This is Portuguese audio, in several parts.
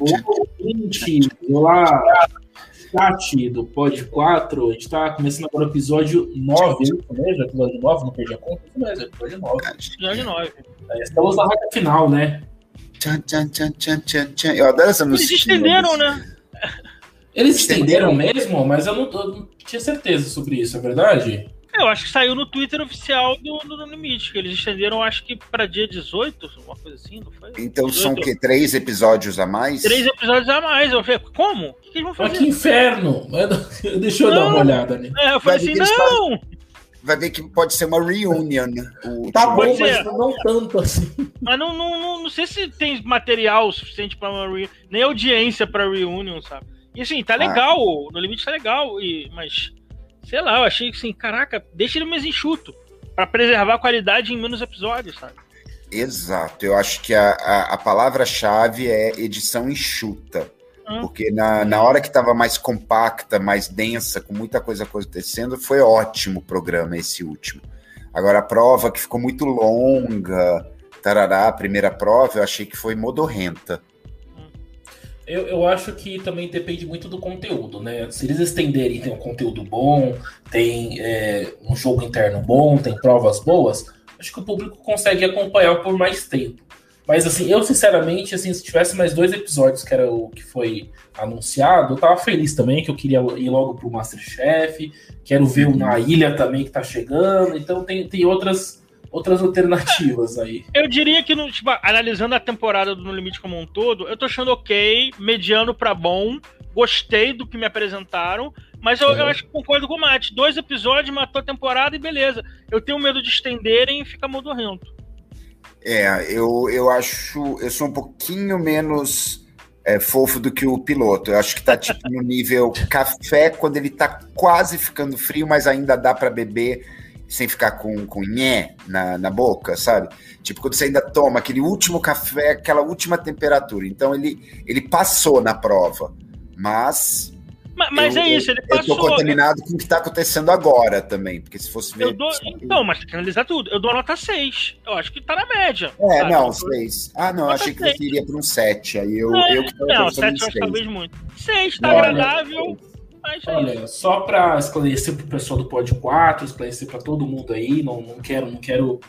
Ouvinte, olá, chat do Pod 4, a gente tá começando agora o episódio 9, isso mesmo? Episódio 9, não perdi a conta? Isso mesmo, episódio 9. Episódio 9. É, estamos na reta final, né? Tchan, tchan, tchan, tchan, tchan, tchan. Eu adoro essa Eles música. estenderam, né? Eles estenderam mesmo, mas eu não, eu não tinha certeza sobre isso, é verdade? Eu acho que saiu no Twitter oficial do, do No Limite, que eles estenderam, acho que pra dia 18, uma coisa assim, não foi? Então são o 18. quê? Três episódios a mais? Três episódios a mais. Eu falei, como? O que eles vão Mas fazer? que inferno! Deixa eu dar Não. uma olhada, né? É, eu falei Vai assim, que não! Vai ver que pode ser uma reunion. O Tá bom, mas ser. não tanto assim. Mas não, não, não, não sei se tem material suficiente pra uma reunião, nem audiência pra reunion, sabe? E assim, tá legal, no limite tá legal, e, mas sei lá, eu achei que assim, caraca, deixa ele mais enxuto, pra preservar a qualidade em menos episódios, sabe? Exato. Eu acho que a, a, a palavra-chave é edição enxuta. Hum. Porque na, na hora que estava mais compacta, mais densa, com muita coisa acontecendo, foi ótimo o programa esse último. Agora a prova que ficou muito longa, tarará, a primeira prova, eu achei que foi modorrenta. Eu, eu acho que também depende muito do conteúdo, né? Se eles estenderem, tem um conteúdo bom, tem é, um jogo interno bom, tem provas boas, acho que o público consegue acompanhar por mais tempo. Mas assim, eu sinceramente, assim, se tivesse mais dois episódios, que era o que foi anunciado, eu tava feliz também, que eu queria ir logo pro Masterchef, quero ver o Na Ilha também que tá chegando, então tem, tem outras, outras alternativas aí. Eu diria que, no, tipo, analisando a temporada do No Limite como um todo, eu tô achando ok, mediano pra bom, gostei do que me apresentaram, mas eu, Uhum. eu acho que concordo com o Mate. Dois episódios, matou a temporada e beleza. Eu tenho medo de estenderem e ficar modorrento. É, eu, eu acho. Eu sou um pouquinho menos é, fofo do que o piloto. Eu acho que tá tipo no nível café quando ele tá quase ficando frio, mas ainda dá para beber sem ficar com, com nhé na, na boca, sabe? Tipo, quando você ainda toma aquele último café, aquela última temperatura. Então ele, ele passou na prova. Mas Ma- Mas, eu, é isso, ele eu tô passou. contaminado com o que tá acontecendo agora também. Porque se fosse ver. Eu dou, então, mas tem que analisar tudo. Eu dou a nota 6. Eu acho que tá na média. É, sabe? não, seis. Ah, não, Nota achei que seis. você iria para um sete. Aí eu, Não, eu que Não, pensando 7 em eu acho seis. talvez muito. 6 tá Olha, agradável, mas é. Olha, só para esclarecer pro pessoal do Pod 4, esclarecer para todo mundo aí, não, não quero, não quero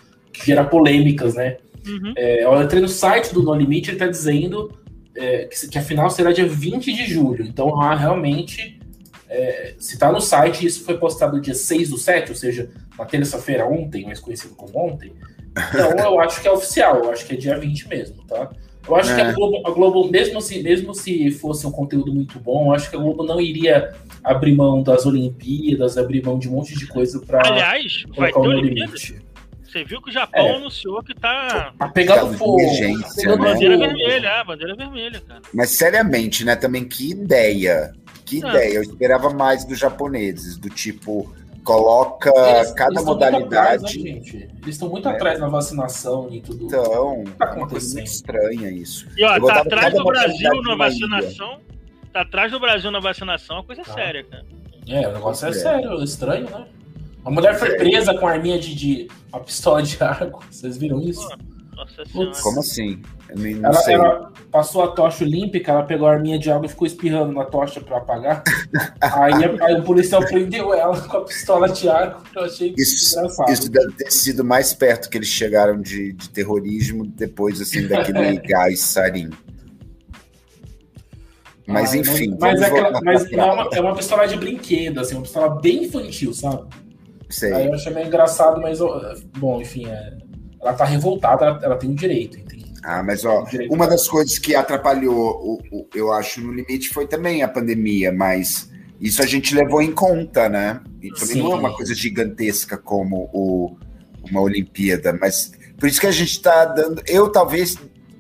gerar polêmicas, né? Uhum. É, eu entrei no site do No Limite, ele tá dizendo é, que, que a final será dia 20 de julho. Então, ah, realmente, é, se tá no site, isso foi postado dia 6 do 7, ou seja, na terça-feira ontem, mais conhecido como ontem. Então, eu acho que é oficial, eu acho que é dia 20 mesmo, tá? Eu acho que É. a Globo, a Globo mesmo, se, mesmo se fosse um conteúdo muito bom, eu acho que a Globo não iria abrir mão das Olimpíadas, abrir mão de um monte de coisa pra Aliás, vai ter o Olimpíadas. Limite. Você viu que o Japão É. anunciou que tá. Tá pegando Caso de fogo. tá pegando né? Bandeira vermelha, ah, bandeira vermelha, cara. Mas seriamente, né? Também que ideia. Que Ah. ideia. Eu esperava mais dos japoneses, do tipo, coloca Eles- cada eles muito atrás, modalidade. né, gente? Eles estão muito É. atrás na vacinação e tudo. Então, Tá é uma coisa muito estranha isso. E ó, Eu tá atrás do Brasil modalidade na vacinação. Tá atrás do Brasil na vacinação, é coisa Tá. séria, cara. É, o negócio é, É. sério, estranho, né? A mulher foi É. presa com a arminha de, de uma pistola de arco. Vocês viram isso? Nossa senhora. Como assim? Eu não, não Ela, sei. ela passou a tocha olímpica, ela pegou a arminha de água e ficou espirrando na tocha pra apagar. aí, aí o policial prendeu ela com a pistola de arco. Eu achei Isso, engraçado. isso deve ter sido mais perto que eles chegaram de, de terrorismo depois assim daquele gás sarin. Mas Ah, enfim, mas, vamos é, aquela- mas é, uma, é uma pistola de brinquedo, assim, uma pistola bem infantil, sabe? Sei. Aí eu achei meio engraçado, mas bom, enfim, é, ela tá revoltada, ela, ela tem o direito, entende? Ah, mas ó, uma das coisas que atrapalhou, o, o- eu acho, no limite foi também a pandemia, mas isso a gente levou em conta, né? E também não é Sim. uma coisa gigantesca como o, uma Olimpíada, mas por isso que a gente tá dando. Eu talvez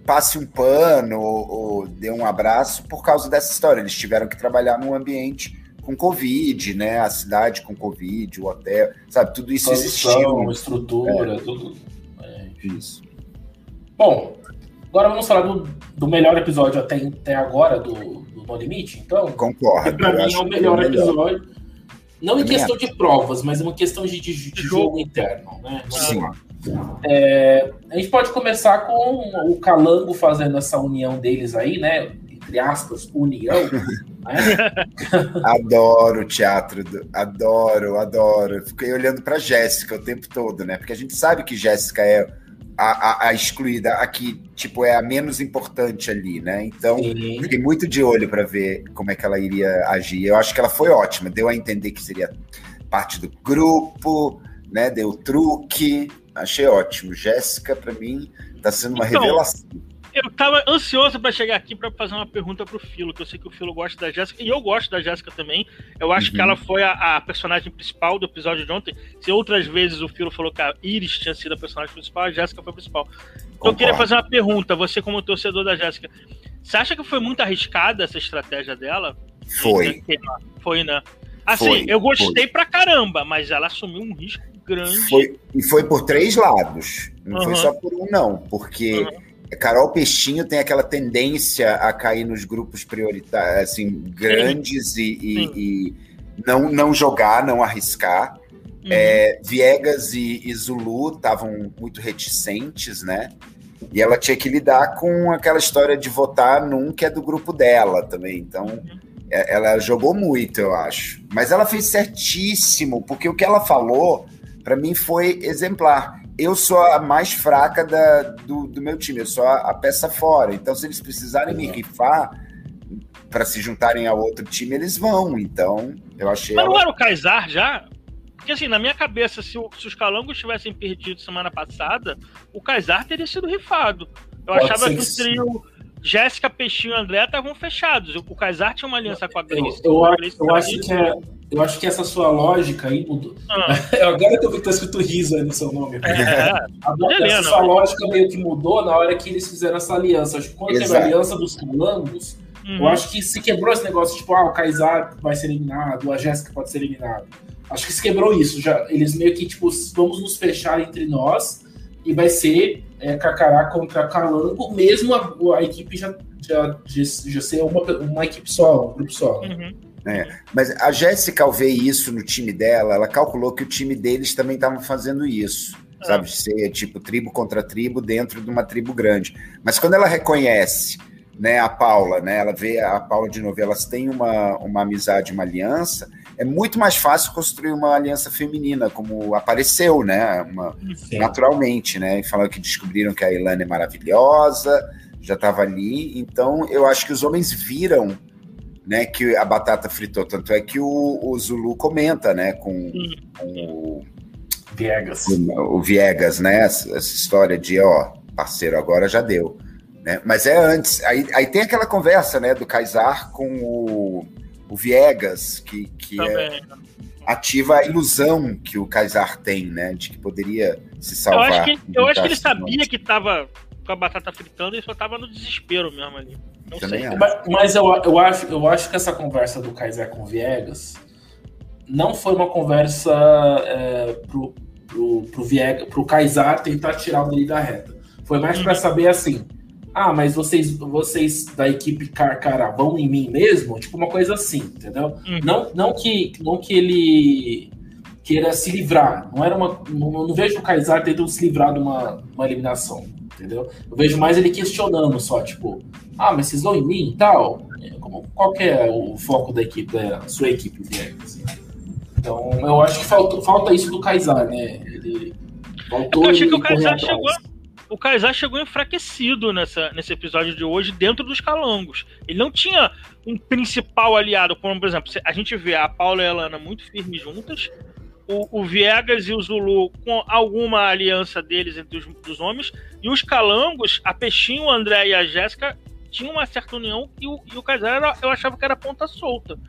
passe um pano ou, ou dê um abraço por causa dessa história. Eles tiveram que trabalhar num ambiente com Covid, né? A cidade com Covid, o hotel, sabe? Tudo isso existiu. Produção, estrutura, tudo. É, Isso. Bom, agora vamos falar do, do melhor episódio até, até agora do, do No Limite, então. Concordo. Eu mim acho é o melhor episódio. Não em questão de provas, mas é uma questão de, de, de jogo interno, né? Sim. É, a gente pode começar com o Calango fazendo essa união deles aí, né? entre aspas, união. né? adoro o teatro, do, adoro, adoro. Fiquei olhando para Jéssica o tempo todo, né? Porque a gente sabe que Jéssica é a, a, a, excluída, a que tipo é a menos importante ali, né? Então, Sim. fiquei muito de olho para ver como é que ela iria agir. Eu acho que ela foi ótima, deu a entender que seria parte do grupo, né? Deu truque, achei ótimo. Jéssica, para mim, tá sendo uma então, revelação eu tava ansioso para chegar aqui para fazer uma pergunta pro Filo, que eu sei que o Filo gosta da Jéssica, e eu gosto da Jéssica também. Eu acho uhum. que ela foi a, a, personagem principal do episódio de ontem. Se outras vezes o Filo falou que a Iris tinha sido a personagem principal, a Jéssica foi a principal. Então eu queria fazer uma pergunta, você como torcedor da Jéssica, você acha que foi muito arriscada essa estratégia dela? Foi. Foi, né? Assim, foi, eu gostei foi. pra caramba, mas ela assumiu um risco grande. Foi, e foi por três lados. Não uhum. foi só por um, não. Porque uhum. Carol Peixinho tem aquela tendência a cair nos grupos prioritários, assim, grandes e, e, e, não, não jogar, não arriscar. Uhum. É, Viegas e, e Zulu estavam muito reticentes, né? E ela tinha que lidar com aquela história de votar num que é do grupo dela também. Então, uhum. É, ela jogou muito, eu acho. Mas ela fez certíssimo, porque o que ela falou, para mim, foi exemplar eu sou a mais fraca da, do, do meu time, eu sou a, a, peça fora. Então, se eles precisarem me rifar para se juntarem a outro time, eles vão. Então, eu achei. Mas ela... não era o Kaysar já? Porque, assim, na minha cabeça, se, o, se os calangos tivessem perdido semana passada, o Kaysar teria sido rifado. Eu Pode achava que o trio Jéssica, Peixinho e André estavam fechados. O Kaysar tinha uma aliança com a Grace. Eu, eu, Grace eu acho que é, eu acho que essa sua lógica aí mudou. Ah. Agora que eu vi que tá escrito riso aí no seu nome. É, essa Helena, sua lógica meio que mudou na hora que eles fizeram essa aliança. Acho que quando Exato. teve a aliança dos calangos, uhum. eu acho que se quebrou esse negócio, tipo, ah, o Kaysar vai ser eliminado, a Jéssica pode ser eliminada. Acho que se quebrou isso. Já, eles meio que, tipo, vamos nos fechar entre nós e vai ser é, Cacará contra Calango, mesmo a, a equipe já, já, já ser uma, uma equipe só, um grupo só. Né? Uhum. É, mas a Jéssica, ao ver isso no time dela, ela calculou que o time deles também estava fazendo isso. Ah. Sabe, ser tipo tribo contra tribo dentro de uma tribo grande. Mas quando ela reconhece né, a Paula, né, ela vê a Paula de novo, elas têm uma, uma amizade, uma aliança, é muito mais fácil construir uma aliança feminina, como apareceu, né? Uma, naturalmente, né? E falando que descobriram que a Ilana é maravilhosa, já estava ali. Então, eu acho que os homens viram né, que a batata fritou. Tanto é que o, o Zulu comenta, né, com, com o Viegas. O, o, Viegas, né? Essa, essa, história de, ó, parceiro, agora já deu. Né? Mas é antes. Aí, aí tem aquela conversa, né, do Kaysar com o o Viegas, que, que é, ativa a ilusão que o Kaysar tem, né? De que poderia se salvar. Eu acho que, eu acho que ele sabia que estava com a batata fritando e só estava no desespero mesmo ali. Não sei. Mas, mas, eu, eu, acho, eu acho que essa conversa do Kaiser com o Viegas não foi uma conversa é, pro, pro, pro, Viegas, pro Kaysar tentar tirar o dele da reta. Foi mais para uhum. saber assim ah, mas vocês, vocês da equipe Carcara vão em mim mesmo? Tipo uma coisa assim, entendeu? Uhum. Não, não, que, não que ele queira se livrar. Não era uma. Não, não vejo o Kaysar tentando se livrar de uma, uma eliminação, entendeu? Eu vejo mais ele questionando só, tipo, ah, mas vocês vão em mim e tal? Como, qual que é o foco da equipe, da sua equipe, Assim? Então, eu acho que falta, falta isso do Kaysar, né? Ele voltou. É eu achei que o Kaysar chegou o Kaysar chegou enfraquecido nessa, nesse episódio de hoje dentro dos calangos. Ele não tinha um principal aliado, como por exemplo, a gente vê a Paula e a Lana muito firmes juntas, o, o Viegas e o Zulu com alguma aliança deles entre os dos homens, e os calangos, a Peixinho, o André e a Jéssica tinham uma certa união e o, e o Kaysar eu achava que era ponta solta.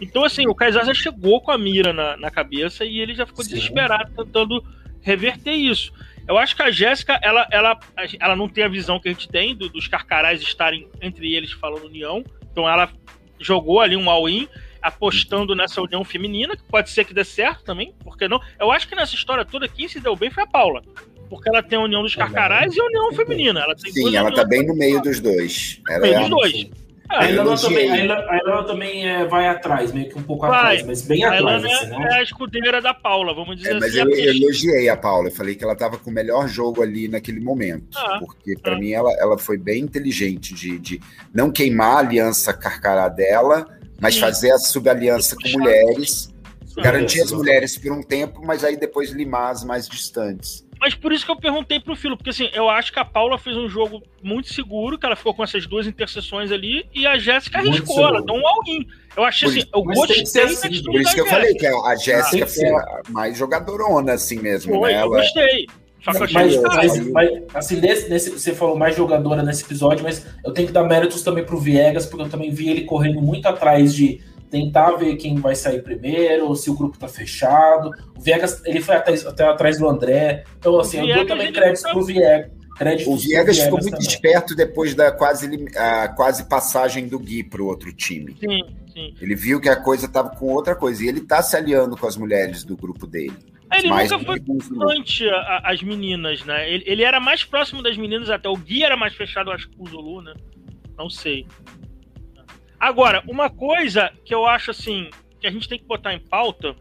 Então, assim, o Kaysar já chegou com a mira na, na cabeça e ele já ficou Sim. desesperado tentando reverter isso. Eu acho que a Jéssica, ela, ela, ela não tem a visão que a gente tem do, dos carcarás estarem entre eles falando união. Então ela jogou ali um all-in, apostando nessa união feminina, que pode ser que dê certo também, porque não? Eu acho que nessa história toda quem se deu bem foi a Paula. Porque ela tem a união dos carcarás e a união feminina. Ela Sim, ela tá bem no meio dos dois. No meio é dos dois. Ah, a Ilana também, a Ilana, a Ilana também é, vai atrás, meio que um pouco vai. atrás, mas bem a atrás. Ilana assim, né? é a escudeira da Paula, vamos dizer é, mas assim. Mas eu, eu elogiei a Paula, eu falei que ela estava com o melhor jogo ali naquele momento. Ah, porque para ah. mim ela, ela foi bem inteligente de, de não queimar a aliança carcará dela, mas Sim. fazer a subaliança com mulheres, garantir as mulheres por um tempo, mas aí depois limar as mais distantes. Mas por isso que eu perguntei pro Filo, porque assim, eu acho que a Paula fez um jogo muito seguro, que ela ficou com essas duas interseções ali, e a Jéssica arriscou, ela deu um all-in. Eu achei assim, eu gostei assim, Por isso que eu falei que a Jéssica ah, foi a mais jogadorona, assim mesmo, foi, né? Eu gostei. Mas, mas, mas, assim, nesse, nesse, você falou mais jogadora nesse episódio, mas eu tenho que dar méritos também pro Viegas, porque eu também vi ele correndo muito atrás de tentar ver quem vai sair primeiro, se o grupo tá fechado. O Viegas, ele foi até, até atrás do André. Então, assim, eu dou também créditos pro Viegas. Créditos o Viegas ficou muito também. esperto depois da quase, a quase passagem do Gui para o outro time. Sim, sim. Ele viu que a coisa estava com outra coisa. E ele está se aliando com as mulheres do grupo dele. Ele nunca foi constante as meninas, né? Ele, ele, era mais próximo das meninas até. O Gui era mais fechado, acho que com o Zulu, né? Não sei. Agora, uma coisa que eu acho assim, que a gente tem que botar em pauta,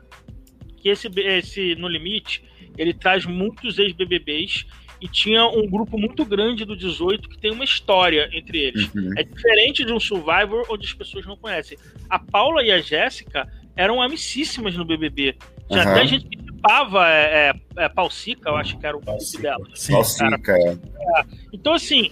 que esse, esse No Limite, ele traz muitos ex-BBBs e tinha um grupo muito grande do 18 que tem uma história entre eles. Uhum. É diferente de um Survivor onde as pessoas não conhecem. A Paula e a Jéssica eram amicíssimas no BBB. Tinha uhum. até gente que tipava é, é, é Palsica, eu acho que era o nome dela. Palsica, é. é. Então, assim,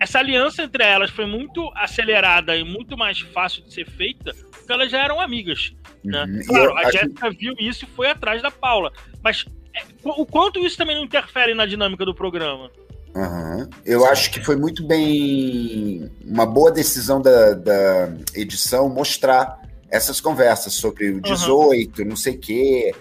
essa aliança entre elas foi muito acelerada e muito mais fácil de ser feita porque elas já eram amigas. Né? Uhum. Claro, a Jéssica viu isso e foi atrás da Paula. Mas é, o quanto isso também não interfere na dinâmica do programa? Uhum. Eu acho que foi muito bem uma boa decisão da, da edição mostrar essas conversas sobre o 18, uhum. não sei o quê,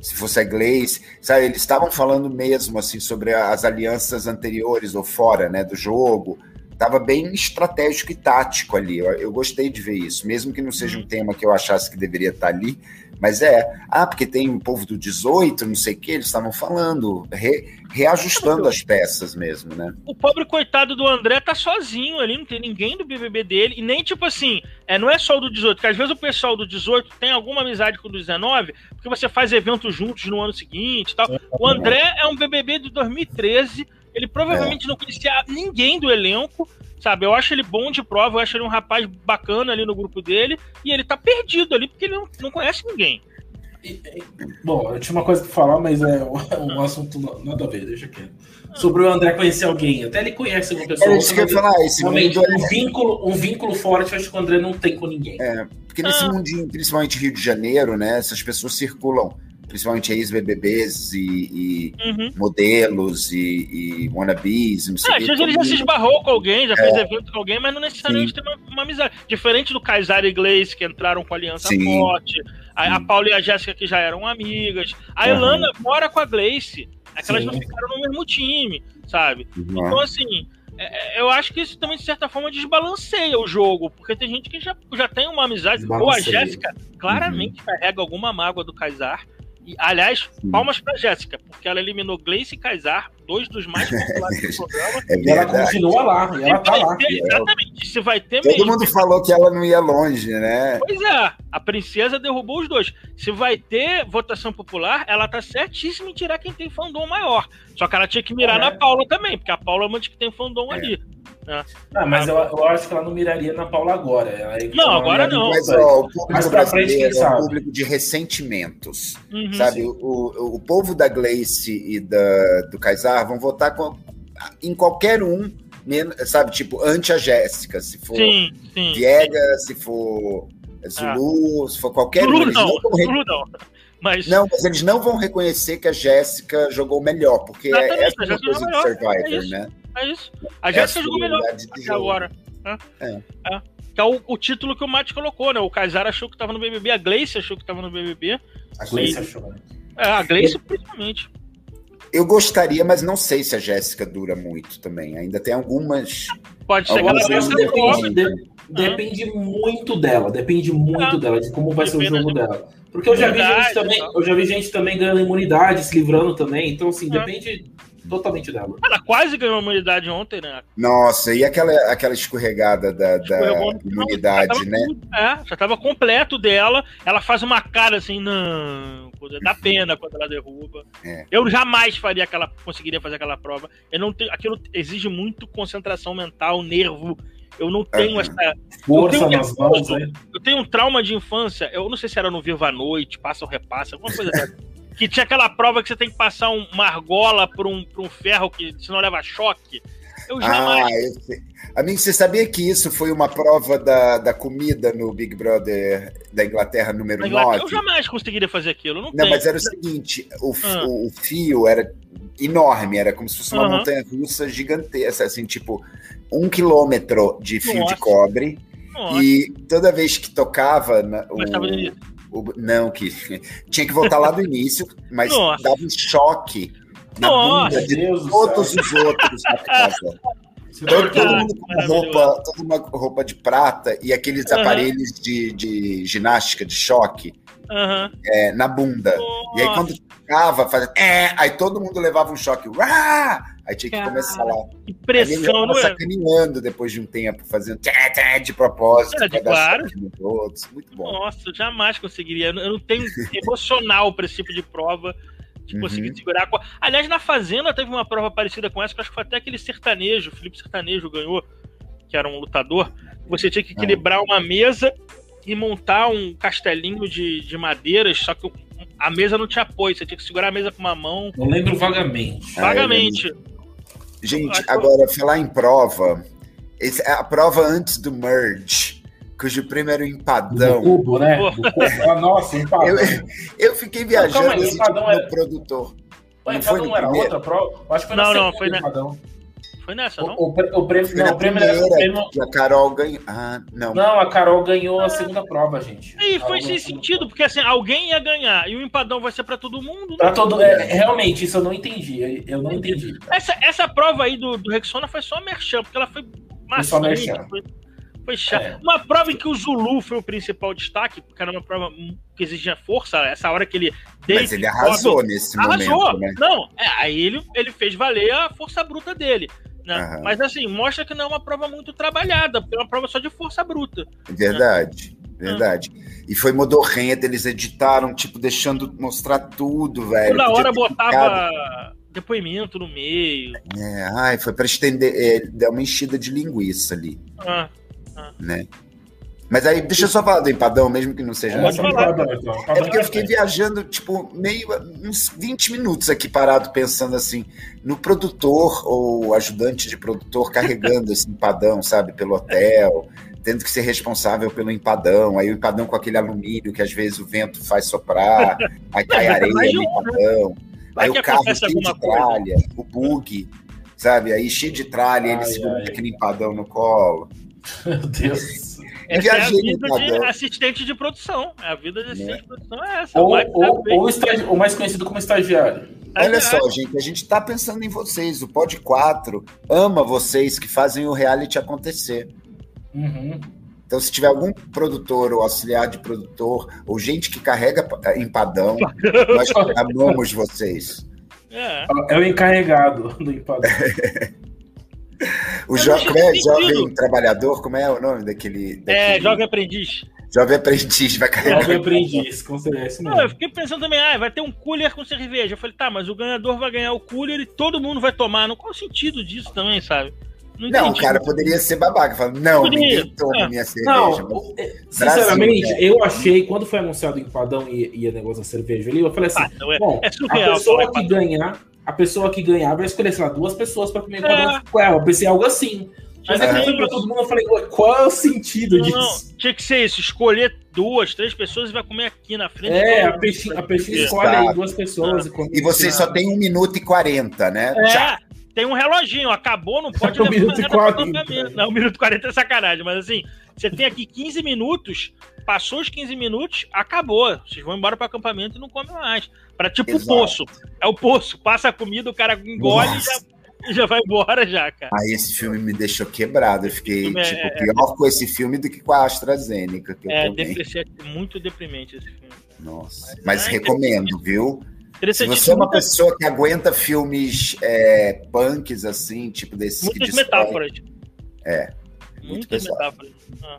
se fosse a Gleice, sabe? Eles estavam falando mesmo assim sobre as alianças anteriores ou fora, né, do jogo. Tava bem estratégico e tático ali. Eu, eu gostei de ver isso, mesmo que não seja um uhum. tema que eu achasse que deveria estar ali, mas é, ah, porque tem o um povo do 18, não sei o que, eles estavam falando, re, reajustando as peças mesmo, né? O pobre coitado do André tá sozinho ali, não tem ninguém do BBB dele, e nem tipo assim, é, não é só o do 18, porque às vezes o pessoal do 18 tem alguma amizade com o do 19, porque você faz eventos juntos no ano seguinte e tal. O André é um BBB de 2013, ele provavelmente é. não conhecia ninguém do elenco, Sabe, eu acho ele bom de prova, eu acho ele um rapaz bacana ali no grupo dele, e ele tá perdido ali porque ele não, não conhece ninguém. Bom, eu tinha uma coisa pra falar, mas é um, assunto nada a ver, deixa quieto. Sobre o André conhecer alguém, até ele conhece uma pessoa. É isso que eu ia falar, esse mundo é... um, vínculo, um vínculo forte, eu acho que o André não tem com ninguém. É, porque nesse ah. mundinho, principalmente Rio de Janeiro, né, essas pessoas circulam principalmente ex-BBBs e, e uhum. modelos e, e wannabes, não sei Às vezes ele já se esbarrou com alguém, já é. fez evento com alguém, mas não necessariamente Sim. tem uma, uma, amizade. Diferente do Kaysar e Gleice, que entraram com a aliança Sim. forte, a, a Paula e a Jéssica, que já eram amigas. A uhum. Elana mora com a Gleice, é que elas não ficaram no mesmo time, sabe? Uhum. Então, assim é, é, eu acho que isso também, de certa forma, desbalanceia o jogo, porque tem gente que já, já tem uma amizade. Ou a Jéssica claramente uhum. carrega alguma mágoa do Kaysar, e, aliás, Sim. palmas pra Jéssica, porque ela eliminou Gleice e Kaysar, dois dos mais populares do programa. É e ela continua lá, e ela tá lá. Ter, exatamente, se vai ter Todo mesmo. mundo falou que ela não ia longe, né? Pois é, a princesa derrubou os dois. Se vai ter votação popular, ela tá certíssima em tirar quem tem fandom maior. Só que ela tinha que mirar é. na Paula também, porque a Paula é uma que tem fandom é. ali. É. Ah, mas eu, eu, acho que ela não miraria na Paula agora. não, agora não. Mas ó, o público brasileiro é um público de ressentimentos. Uhum, sabe, o, o, o, povo da Gleice e da, do Kaysar vão votar com, em qualquer um, sabe, tipo, ante a Jéssica, se for sim, sim, Viega, sim. se for Zulu, ah. se for qualquer Zulu um. Não, não, Zulu não. Mas... Não, mas eles não vão reconhecer que a Jéssica jogou melhor, porque é essa é a coisa do Survivor, é né? É isso. A Jéssica jogou melhor até agora. É. É. é. Que é o, o, título que o Mate colocou, né? O Kaysar achou que tava no BBB, a Gleice achou que tava no BBB. A Gleice achou. Né? É, a Gleice principalmente. Eu gostaria, mas não sei se a Jéssica dura muito também. Ainda tem algumas. Pode ser que ela depende, de, depende muito dela, depende muito dela, de como vai ser o jogo dela. Porque eu já vi gente também, eu já vi gente também ganhando imunidade, se livrando também. Então, assim, depende totalmente dela. Ela quase ganhou a imunidade ontem, né? Nossa, e aquela, aquela escorregada da, da imunidade, não, né? Tudo, é, já tava completo dela. Ela faz uma cara assim, não. Dá pena quando ela derruba. É. Eu jamais faria aquela. conseguiria fazer aquela prova. Eu não tenho. Aquilo exige muito concentração mental, nervo. Eu não tenho essa. Força eu tenho, nas mãos, né? Eu tenho um trauma de infância. Eu não sei se era no Viva a Noite, passa ou repassa, alguma coisa dessa. Que tinha aquela prova que você tem que passar uma argola por um, por um ferro que senão leva choque. Eu jamais. Ah, eu sei. Amigo, você sabia que isso foi uma prova da, da comida no Big Brother da Inglaterra número Inglaterra, 9? Eu jamais conseguiria fazer aquilo. Não, não mas era o seguinte: o, ah. o, fio era enorme, era como se fosse uma montanha russa gigantesca, assim, tipo, um quilômetro de fio Nossa. de cobre. Nossa. E toda vez que tocava. Na, o, o, não, que tinha que voltar lá do início, mas Nossa. dava um choque na Nossa, bunda de Deus todos os outros na casa. Todo, todo, mundo com roupa, toda uma roupa de prata e aqueles uhum. aparelhos de, de ginástica de choque uhum. é, na bunda. Nossa. E aí quando tocava, fazia. É, aí todo mundo levava um choque. Uá! Aí tinha que Cara, começar lá. Que pressão, não é? sacaneando depois de um tempo, fazendo tchá, tchá, de propósito. É, de claro. Outros. Muito bom. Nossa, jamais conseguiria. Eu não tenho emocional para esse tipo de prova de uhum. conseguir segurar. Aliás, na Fazenda teve uma prova parecida com essa, que acho que foi até aquele sertanejo, Felipe Sertanejo ganhou, que era um lutador. Você tinha que equilibrar ah. uma mesa e montar um castelinho de, de madeiras, só que a mesa não tinha apoio, você tinha que segurar a mesa com uma mão. Não lembro vagamente. Vagamente. Gente, agora, falar em prova, esse, a prova antes do merge, cujo primeiro empadão. Do cubo, né? Do cubo. Ah, nossa, empadão. Eu, eu fiquei viajando assim, tipo, era... no produtor. O não foi no era primeiro? outra prova? Acho que foi não, não, foi na... empadão. Foi nessa, não? O, o, o prêmio, não, o prêmio a Carol ganhou. Ah, não. Não, a Carol ganhou a segunda prova, gente. E foi sem sentido, porque assim, alguém ia ganhar e o empadão vai ser para todo mundo. Para todo, é, realmente, isso eu não entendi. Eu não entendi. Essa, essa prova aí do, do Rexona foi só merchan, porque ela foi maçante. Foi, foi chato. É. Uma prova em que o Zulu foi o principal destaque, porque era uma prova que exigia força, essa hora que ele. Mas ele arrasou nesse arrasou. momento. Né? Não, é, aí ele, ele fez valer a força bruta dele. Né? Mas assim, mostra que não é uma prova muito trabalhada, é uma prova só de força bruta. Verdade. Né? Verdade. E foi modorrenta, eles editaram, tipo, deixando mostrar tudo, velho. Toda hora botava ficado... depoimento no meio. É, ai, foi para estender, é, dar uma enchida de linguiça ali. Ah, ah. Né? Mas aí, deixa eu só falar do empadão, mesmo que não seja essa. Empadão, então. É porque eu fiquei viajando, tipo, meio uns 20 minutos aqui parado, pensando assim, no produtor ou ajudante de produtor carregando esse empadão, sabe, pelo hotel, tendo que ser responsável pelo empadão, aí o empadão com aquele alumínio que às vezes o vento faz soprar, aí cai areia no empadão, aí o carro cheio de tralha, o bug, sabe, aí cheio de tralha, ele segura aquele empadão no colo. Meu Deus. Essa é a vida de assistente de produção. A vida de assistente é. de produção é essa. Ou, ou, ou, estagi... ou mais conhecido como estagiário. Olha só, gente, a gente está pensando em vocês. O Pod 4 ama vocês que fazem o reality acontecer. Uhum. Então, se tiver algum produtor ou auxiliar de produtor, ou gente que carrega empadão, nós amamos vocês. É. é o encarregado do empadão. O jo como é? Jovem Trabalhador, como é o nome daquele. daquele... É, Jovem Aprendiz. Jovem Aprendiz, vai cair. Jovem Aprendiz, com certeza. Não, eu fiquei pensando também, ah, vai ter um cooler com cerveja. Eu falei, tá, mas o ganhador vai ganhar o cooler e todo mundo vai tomar. Não qual o sentido disso também, sabe? Não, não o cara poderia ser babaca, falando, não, poderia. ninguém toma é. minha cerveja. Não, é, sinceramente, Brasil, eu achei, quando foi anunciado o empadão e, e o negócio da cerveja ali, eu falei assim, ah, é, bom, é surreal, a pessoa que ganhar a pessoa que ganhar vai escolher, sei lá, duas pessoas para comer é. com ela. Eu pensei algo assim. Mas é que pra todo mundo, eu falei, qual é o sentido não, disso? Não, tinha que ser isso, escolher duas, três pessoas e vai comer aqui na frente. É, a peixinha, a peixinha escolhe aí duas pessoas. Ah. E, e você só tem um minuto e quarenta, né? É, Já. tem um reloginho, acabou, não pode levar um minuto e quarenta. Não, um minuto e quarenta é sacanagem, mas assim, você tem aqui 15 minutos, passou os 15 minutos, acabou. Vocês vão embora para o acampamento e não comem mais. Para tipo o poço. É o poço. Passa a comida, o cara engole e já, já vai embora já, cara. Aí esse filme me deixou quebrado. Eu fiquei, é, tipo, é, pior com esse filme do que com a AstraZeneca. é, é muito deprimente esse filme. Nossa. Mas, Mas é recomendo, viu? Se você é uma pessoa que aguenta filmes é, punks, assim, tipo desses Muitas metáforas. É. Muitas metáforas. Ah.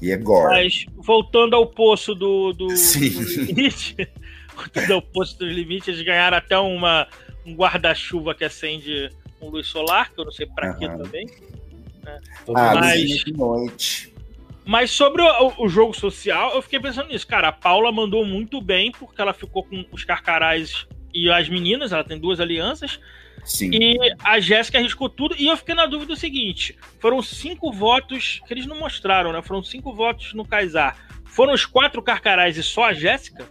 E é gore. Mas, voltando ao poço do, do, Sim. do limite, voltando ao poço dos limites, eles ganharam até uma, um guarda-chuva que acende um luz solar, que eu não sei pra quê Aham. também. Ah, Mas- de noite. Mas sobre o, o jogo social, eu fiquei pensando nisso. Cara, a Paula mandou muito bem, porque ela ficou com os carcarás e as meninas, ela tem duas alianças, Sim. e a Jéssica arriscou tudo. E eu fiquei na dúvida do seguinte: foram cinco votos que eles não mostraram, né? Foram cinco votos no Kaysar. Foram os quatro carcarás e só a Jéssica?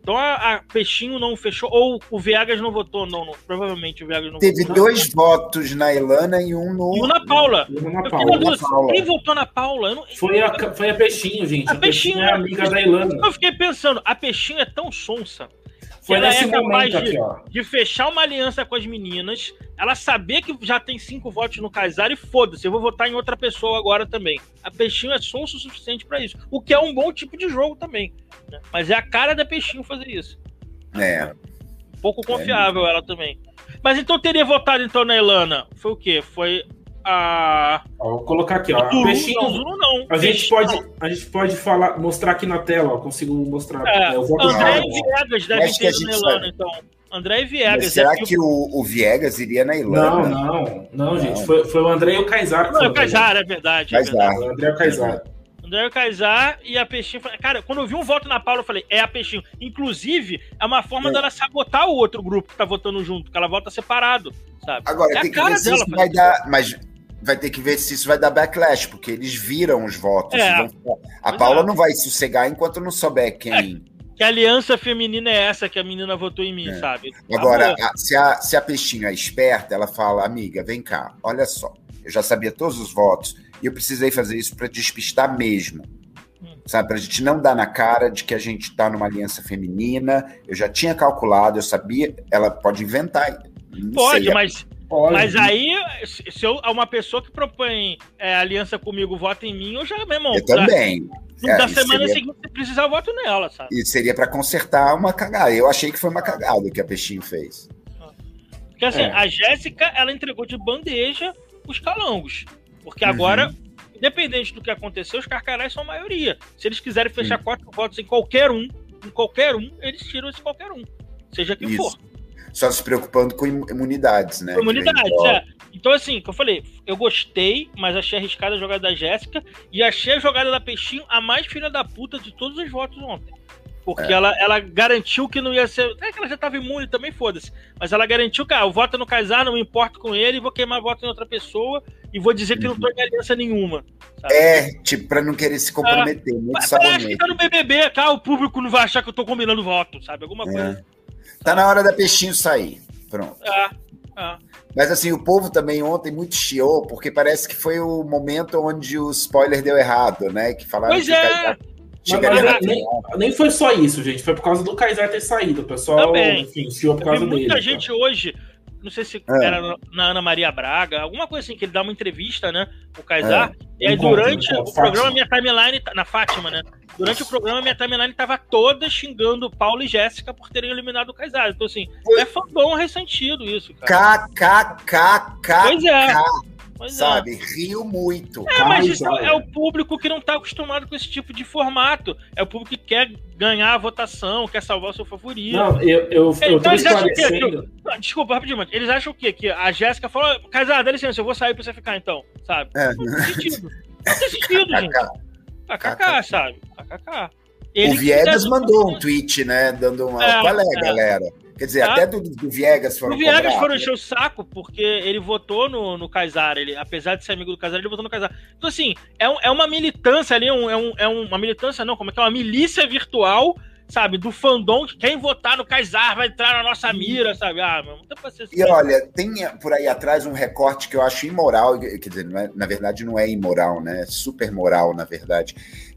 Então a, a Peixinho não fechou, ou o Viegas não votou, não, não. provavelmente o Viegas não Teve votou. dois votos na Ilana e um no. E um na Paula. Uma Eu fiquei na Paula. dúvida, Paula. quem votou na Paula? Eu não- Foi a, foi a Peixinho, gente. A A, Peixinho, Peixinho é é- amiga da Ilana. Eu fiquei pensando, a Peixinho é tão sonsa Foi ela é capaz de, aqui, ó. de fechar uma aliança com as meninas, ela saber que já tem cinco votos no Kaysar e foda-se, eu vou votar em outra pessoa agora também. A Peixinho é sonso o suficiente pra isso, o que é um bom tipo de jogo também. né? Mas é a cara da Peixinho fazer isso. É. Pouco confiável ela também. Mas então teria votado então na Elana. Foi o quê? Foi a. Ó, Vou colocar aqui, ó. Zulu, Peixinho, não, Zulu não. A gente Peixinho pode, a gente pode falar, mostrar aqui na tela, ó. Consigo mostrar. É, eu vou André e Viegas devem que ter ido na gente Elana, sabe. então. André e Mas Viegas. será é que o, o Viegas iria na Ilana? Não, não, não, gente. Não. Foi, foi o André e o Kaysar. que Não, é o Kaysar, é verdade. É Kaysar. verdade. O André e o Kaysar. André e o Kaysar e a Peixinho. Cara, quando eu vi um voto na Paula, eu falei, é a Peixinho. Inclusive, é uma forma É. dela sabotar o outro grupo que tá votando junto, porque ela vota separado, sabe? Agora, É tem que ver se isso vai dar. Mas vai ter que ver se isso vai dar backlash, porque eles viram os votos. É. vão A Paula é. não vai sossegar enquanto não souber quem. Que aliança feminina é essa que a menina votou em mim, É. sabe? Agora, a- se, a, se a Peixinho é esperta, ela fala, amiga, vem cá, olha só. Eu já sabia todos os votos e eu precisei fazer isso para despistar mesmo. Hum. Sabe, pra gente não dar na cara de que a gente tá numa aliança feminina. Eu já tinha calculado, eu sabia. Ela pode inventar. Não Pode, sei, mas, Pode. mas aí, se eu, uma pessoa que propõe é, aliança comigo vota em mim, eu já, meu irmão, Eu também. da, É, da semana seria- seguinte, se precisar, eu voto nela, sabe? E seria para consertar uma cagada. Eu achei que foi uma cagada o que a Peixinho fez. Porque assim, É. a Jéssica, ela entregou de bandeja os calangos. Porque Uhum. agora, independente do que aconteceu, os carcarás são a maioria. Se eles quiserem fechar quatro votos em qualquer um, em qualquer um, eles tiram esse qualquer um. Seja quem Isso. for. Só se preocupando com imu- imunidades, né? Comunidade, Que vem é. Então, assim, que eu falei, eu gostei, mas achei arriscada a jogada da Jéssica e achei a jogada da Peixinho a mais filha da puta de todos os votos ontem. Porque É. ela, ela garantiu que não ia ser. É que ela já tava imune também, foda-se. Mas ela garantiu que, ah, eu voto no Kaysar, não me importo com ele, vou queimar voto em outra pessoa e vou dizer que não tô em aliança nenhuma. sabe? É, tipo, pra não querer se comprometer. Muito Mas Parece que tá no BBB, cara, o público não vai achar que eu tô combinando voto, sabe? Alguma coisa. Tá na hora da Peixinho sair. Pronto. É, é. Mas assim, o povo também ontem muito chiou, porque parece que foi o momento onde o spoiler deu errado, né? Que falaram Pois que o é. Kaysar Mas, chegaria mas na nem, nem foi só isso, gente. Foi por causa do Kaysar ter saído. O pessoal, Também. enfim, chiou por Eu causa vi muita dele. gente hoje, não sei se É. era na Ana Maria Braga, alguma coisa assim, que ele dá uma entrevista, né? O Kaysar. E aí, Encontro, durante encontro, o programa, Fátima. minha timeline. tá- Na Fátima, né? Durante o programa, minha timeline tava toda xingando Paulo e Jéssica por terem eliminado o Kaysar. Então, assim, é fandom ressentido isso, cara. KKKK, Pois é. Pois é. sabe? Riu muito. É, mas isso Kaysar. é o público que não tá acostumado com esse tipo de formato. É o público que quer ganhar a votação, quer salvar o seu favorito. Não, eu, eu, eu Então tô eles acham o quê? esclarecendo. Ah, Desculpa, rapidinho, mano. Eles acham o quê? Que a Jéssica falou, Kaysar, dá licença, eu vou sair pra você ficar então, sabe? É. Não tem sentido. Não tem sentido, gente. KKK. Sabe? KKK. O Viegas mandou um tweet, né? Dando uma. É, Qual é, é. galera? Quer dizer, Tá. até do, do Viegas foram Viegas foram né? encher o saco porque ele votou no, no Kaysar. Ele, apesar de ser amigo do Kaysar, ele votou no Kaysar. Então, assim, é, um- é uma militância ali, um- é, um, é uma militância, não, como é que é? Uma milícia virtual, sabe? Do fandom que quem votar no Kaysar vai entrar na nossa mira, sabe? Ah, meu, não tem paciência. E olha, tem por aí atrás um recorte que eu acho imoral, quer dizer, é- na verdade não é imoral, né? É super moral, na verdade,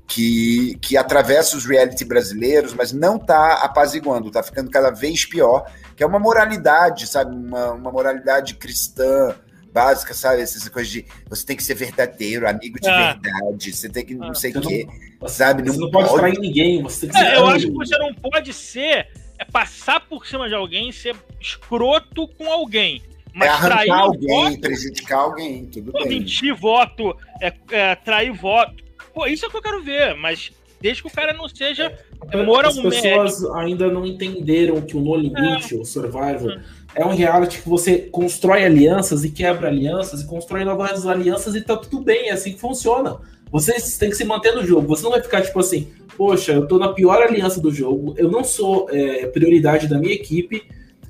que, que atravessa os reality brasileiros, mas não está apaziguando, está ficando cada vez pior, que é uma moralidade, sabe? Uma, uma moralidade cristã básica, sabe? Essas coisas de você tem que ser verdadeiro, amigo de Ah. verdade, você tem que não Ah. sei o quê, sabe? você não pode trair ninguém, você tem que ser É, eu anjo. acho que você não pode ser é passar por cima de alguém, ser escroto com alguém. Mas é arrancar alguém, voto, prejudicar alguém, tudo pô, bem. Mentir voto, é, é, trair voto. Pô, isso é o que eu quero ver, mas desde que o cara não seja é, moralmente. As pessoas ainda não entenderam que o No Limite, é. o Survivor, é um reality que você constrói alianças e quebra alianças e constrói novas alianças e tá tudo bem, é assim que funciona. Você tem que se manter no jogo. Você não vai ficar tipo assim, poxa, eu tô na pior aliança do jogo, eu não sou é, prioridade da minha equipe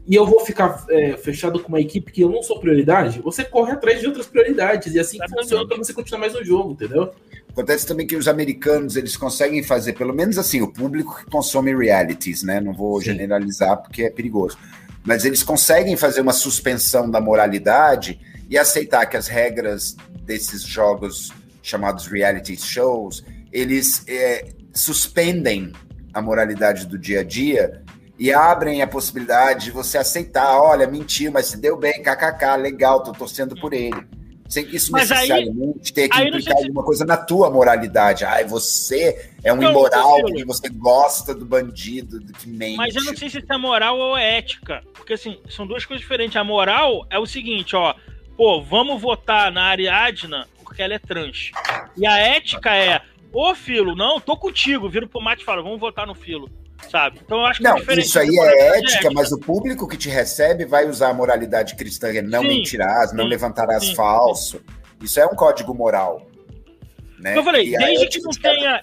e eu vou ficar é, fechado com uma equipe que eu não sou prioridade. Você corre atrás de outras prioridades e assim funciona para você continuar mais no jogo, entendeu? Acontece também que os americanos eles conseguem fazer, pelo menos assim, o público que consome realities, né? Não vou Sim. generalizar porque é perigoso, mas eles conseguem fazer uma suspensão da moralidade e aceitar que as regras desses jogos chamados reality shows eles é, suspendem a moralidade do dia a dia e abrem a possibilidade de você aceitar, olha, mentiu, mas se deu bem, kkk, legal, tô torcendo por ele. Sem que isso mas necessariamente tenha que implicar se... alguma coisa na tua moralidade. Ai, você é um não, imoral porque você gosta do bandido, do que mente. Mas eu não sei se isso é moral ou ética. Porque, assim, são duas coisas diferentes. A moral é o seguinte, ó. Pô, vamos votar na Ariadna porque ela é trans. E a ética é, ô Filo, não, tô contigo. Vira pro Mate e fala, vamos votar no Filo sabe? Então eu acho que não, é isso aí é ética, mas o público que te recebe vai usar a moralidade cristã, não sim, mentirás, sim, não levantarás sim, falso. Isso é um código moral. Né? Eu falei, e desde que não tenha,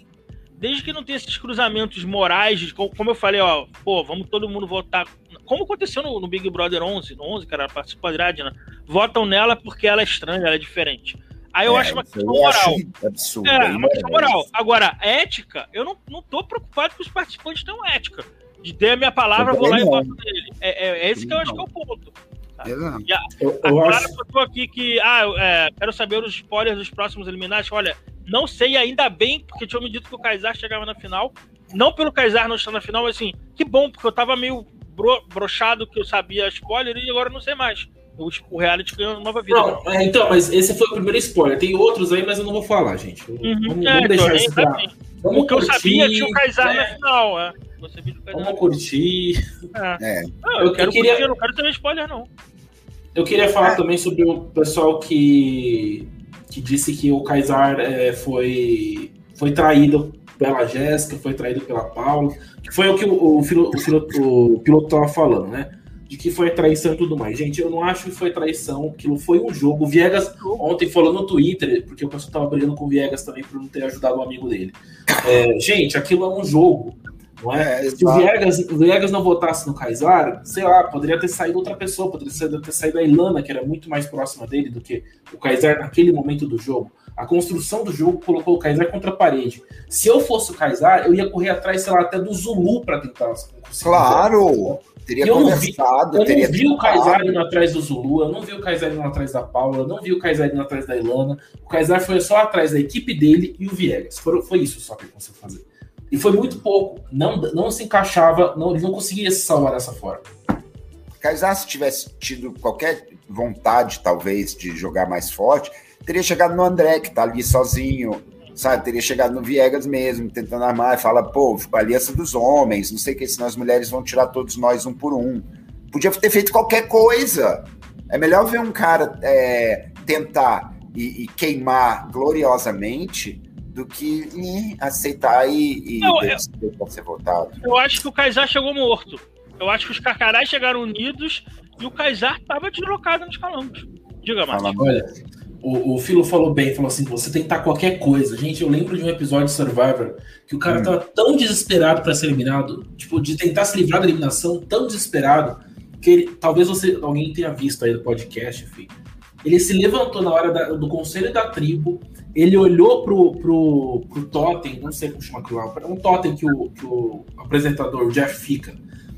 desde que não tenha esses cruzamentos morais, como eu falei, ó, pô, vamos todo mundo votar. Como aconteceu no, no Big Brother 11, no 11, cara, participou da né? Votam nela porque ela é estranha, ela é diferente. Aí eu é, acho uma questão moral. Absurdo, é, uma questão moral. Agora, ética, eu não, não tô preocupado que os participantes tenham ética. De ter a minha palavra, eu vou lá não. e voto nele. É, é, é esse que eu acho que é o ponto. Tá? E a, eu, eu a acho... botou aqui que, ah, é, quero saber os spoilers dos próximos eliminados. Olha, não sei ainda bem, porque tinha me dito que o Kaysar chegava na final. Não pelo Kaysar não estar na final, mas assim, que bom, porque eu tava meio bro, brochado que eu sabia spoiler e agora não sei mais o, o reality ganhou nova vida. Não, é, então, mas esse foi o primeiro spoiler. Tem outros aí, mas eu não vou falar, gente. Uhum. Vamos, é, vamos deixar isso pra... Vamos o que curtir, eu sabia tinha o Kaysar né? na final, é. Vamos curtir. É. é. Não, eu, eu, quero eu queria... curtir, eu não quero ter spoiler, não. Eu queria falar é. também sobre o pessoal que, que disse que o Kaysar é, foi, foi traído pela Jéssica, foi traído pela Paula, que foi o que o, o, o, o piloto estava falando, né? De que foi traição e tudo mais. Gente, eu não acho que foi traição, aquilo foi um jogo. O Viegas ontem falou no Twitter, porque o pessoal tava brigando com o Viegas também por não ter ajudado o amigo dele. É, gente, aquilo é um jogo. Não é? é Se o Viegas, o Viegas não votasse no Kaysar, sei lá, poderia ter saído outra pessoa, poderia ter saído a Ilana, que era muito mais próxima dele do que o Kaysar naquele momento do jogo. A construção do jogo colocou o Kaysar contra a parede. Se eu fosse o Kaysar, eu ia correr atrás, sei lá, até do Zulu para tentar. Claro! Teria eu conversado. Não vi, eu não vi o Kaysar indo atrás do Zulu, eu não vi o Kaysar indo atrás da Paula, eu não vi o Kaysar indo atrás da Ilana. O Kaysar foi só atrás da equipe dele e o Viegas. Foi, foi isso só que ele conseguiu fazer. E foi muito pouco. Não, não se encaixava, não, ele não conseguia se salvar dessa forma. Kaysar, se tivesse tido qualquer vontade, talvez, de jogar mais forte, teria chegado no André, que tá ali sozinho, sabe? Teria chegado no Viegas mesmo, tentando armar, e fala, pô, aliança dos homens, não sei o que, senão as mulheres vão tirar todos nós um por um. Podia ter feito qualquer coisa. É melhor ver um cara é, tentar e, e, queimar gloriosamente do que aceitar e, e não, eu, ser votado. Eu acho que o Kaysar chegou morto. Eu acho que os Carcarás chegaram unidos e o Kaysar estava deslocado nos calambos. Diga, mais. Olha, o, o Filo falou bem, falou assim: você tentar qualquer coisa. Gente, eu lembro de um episódio de Survivor que o cara hum. tava tão desesperado para ser eliminado, tipo, de tentar se livrar da eliminação, tão desesperado, que ele, talvez você, alguém tenha visto aí no podcast, filho. Ele se levantou na hora da, do conselho da tribo, ele olhou pro, pro, pro totem, não sei como chama aquilo lá, um totem que o, que o apresentador, o Jeff, fica.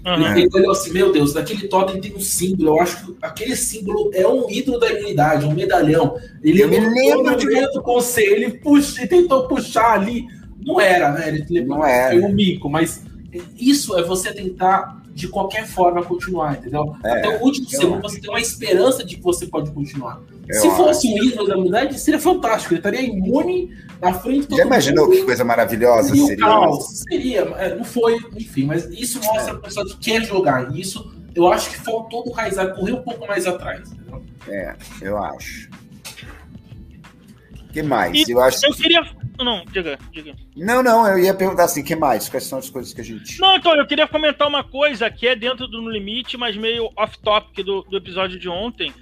Uhum. Ele olhou assim, meu Deus, naquele totem tem um símbolo. Eu acho que aquele símbolo é um ídolo da imunidade, um medalhão. Ele eu me lembro de do conselho, ele puxa, ele tentou puxar ali. Não era, né? Ele levou, não era. Foi um mico, mas isso é você tentar de qualquer forma continuar, entendeu? É, Até o último segundo você tem uma esperança de que você pode continuar. Eu Se fosse um ídolo da humanidade, seria fantástico. Ele estaria imune na frente do. Já imaginou mundo. que coisa maravilhosa seria? Caos. Seria, é, não foi, enfim, mas isso mostra é. a pessoa que quer jogar. E isso eu acho que faltou do Raizar correr um pouco mais atrás. Entendeu? É, eu acho. que mais? E eu acho eu que... queria. Não, diga, diga. Não, não, eu ia perguntar assim, que mais? Quais são as coisas que a gente. Não, então, eu queria comentar uma coisa que é dentro do No Limite, mas meio off-topic do, do episódio de ontem.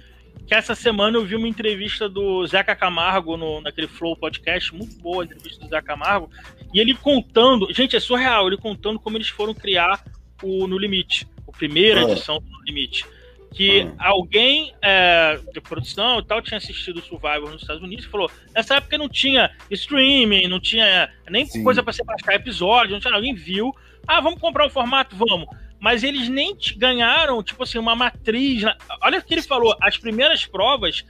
Que essa semana eu vi uma entrevista do Zeca Camargo no, naquele Flow Podcast, muito boa a entrevista do Zeca Camargo, e ele contando, gente, é surreal, ele contando como eles foram criar o No Limite, a primeira ah. edição do No Limite que uhum. alguém é, de produção e tal tinha assistido o Survivor nos Estados Unidos e falou: nessa época não tinha streaming, não tinha nem Sim. coisa para você baixar episódio, não tinha alguém viu. Ah, vamos comprar o um formato? Vamos. Mas eles nem ganharam, tipo assim, uma matriz. Olha o que ele falou: as primeiras provas,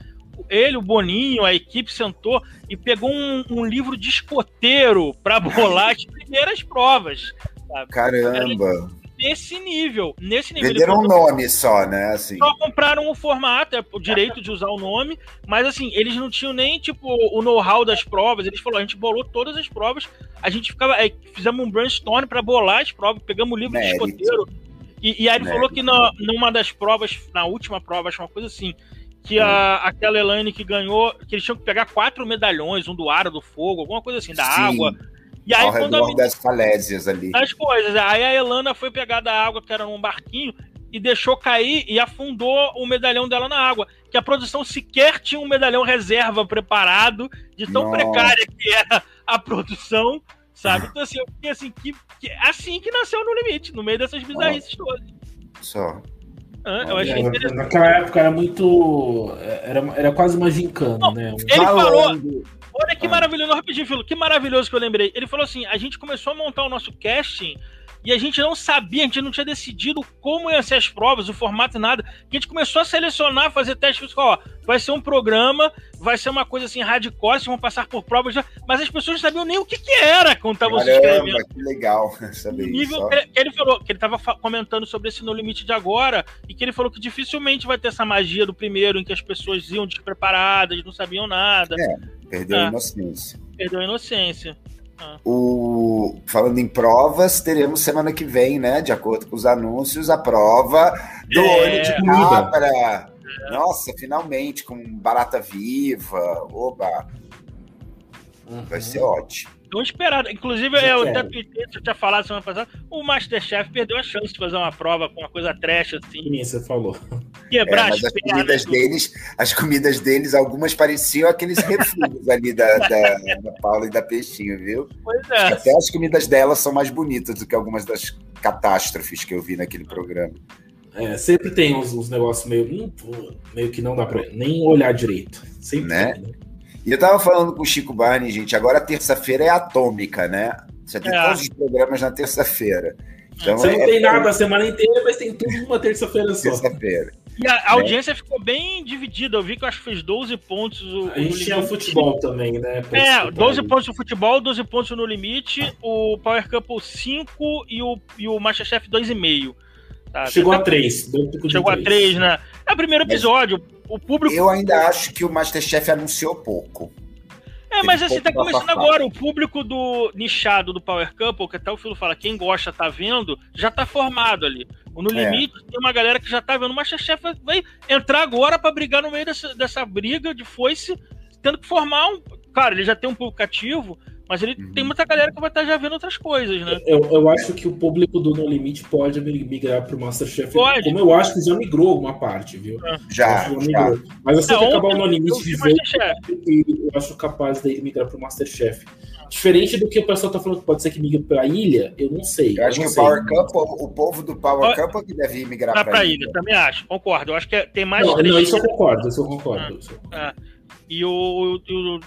ele, o Boninho, a equipe sentou e pegou um, um livro de escoteiro para bolar as primeiras provas. Sabe? Caramba! Nesse nível. Nesse nível. Venderam um nome só, né? Assim. Só compraram o formato, é, o direito de usar o nome, mas assim, eles não tinham nem, tipo, o know-how das provas. Eles falaram, a gente bolou todas as provas, a gente ficava. É, fizemos um brainstorm para bolar as provas, pegamos o livro Mérito. de escoteiro. E, e aí ele Mérito. falou que na, numa das provas, na última prova, acho uma coisa assim, que a, hum. aquela Elaine que ganhou, que eles tinham que pegar quatro medalhões, um do ar, do fogo, alguma coisa assim, da Sim. água e aí, Ao quando redor a... das falésias ali. As coisas. Aí a Elana foi pegar da água, que era num barquinho, e deixou cair e afundou o medalhão dela na água. Que a produção sequer tinha um medalhão reserva preparado, de tão Nossa. precária que era a produção, sabe? Então, assim, eu fiquei assim, que, que, assim que nasceu no limite, no meio dessas bizarrices todas. Só. Ah, eu achei interessante. Naquela época era muito. Era, era quase uma gincana, né? Um ele falou. Olha que ah. maravilhoso, rapidinho, Filo, que maravilhoso que eu lembrei. Ele falou assim: a gente começou a montar o nosso casting e a gente não sabia, a gente não tinha decidido como iam ser as provas, o formato, nada. A gente começou a selecionar, fazer testes, ó, vai ser um programa, vai ser uma coisa assim, hardcore, vocês vão passar por provas, mas as pessoas não sabiam nem o que, que era quando estavam se inscrevendo. que legal saber nível, isso. Que ele falou, que ele estava comentando sobre esse No Limite de agora, e que ele falou que dificilmente vai ter essa magia do primeiro, em que as pessoas iam despreparadas, não sabiam nada. É, perdeu a inocência. Perdeu a inocência. O, falando em provas, teremos semana que vem, né? De acordo com os anúncios, a prova do é, olho de cabra. É. Nossa, finalmente, com barata viva. Oba! Uhum. Vai ser ótimo. Tão esperado. Inclusive, eu até tuitei, você tinha falado semana passada, o Masterchef perdeu a chance de fazer uma prova com uma coisa trash assim. Sim, você falou. Quebrar é, as, as comidas do... deles, as comidas deles, algumas pareciam aqueles refugos ali da, da, da, Paula e da Peixinho, viu? Pois é. Até as comidas delas são mais bonitas do que algumas das catástrofes que eu vi naquele programa. É, sempre tem uns, uns negócios meio, meio que não dá pra nem olhar direito. Sempre né? Tem, né? E eu tava falando com o Chico Barney, gente, agora terça-feira é atômica, né? Você tem é. todos os programas na terça-feira. Então, Você não é tem nada a semana inteira, mas tem tudo numa terça-feira só. Terça-feira. E a, a audiência ficou bem dividida. Eu vi que eu acho que fez 12 pontos. O, a gente tinha o futebol também, né? É, 12 pontos no futebol, 12 pontos no limite, o Power Couple 5 e o, e o Masterchef 2,5. Tá, Chegou a 3. Chegou a 3, né? É o primeiro episódio. Mas o público. Eu ainda acho que o Masterchef anunciou pouco. É, mas assim, tá começando agora. O público do nichado do Power Couple, que até o Filo fala, quem gosta tá vendo, já tá formado ali. No é. Limite é. tem uma galera que já tá vendo. O Masterchef vai entrar agora para brigar no meio dessa, dessa briga de foice, tendo que formar um. Cara, ele já tem um público ativo, mas ele uhum. tem muita galera que vai estar já vendo outras coisas, né? Eu, eu acho que o público do No Limite pode migrar para o Masterchef. Pode. Como eu acho que já migrou uma parte, viu? É. Já, já, Mas assim é, que acabar o No Limite de vez, eu acho capaz de migrar para o Masterchef. Diferente do que o pessoal está falando que pode ser que migre para a ilha, eu não sei. Eu acho que o Power Cup, o povo do Power Cup é que deve migrar para a ilha. ilha. Também acho, concordo. Eu acho que é, tem mais. Não, não isso eu concordo, isso eu concordo. Ah, ah. E o, o,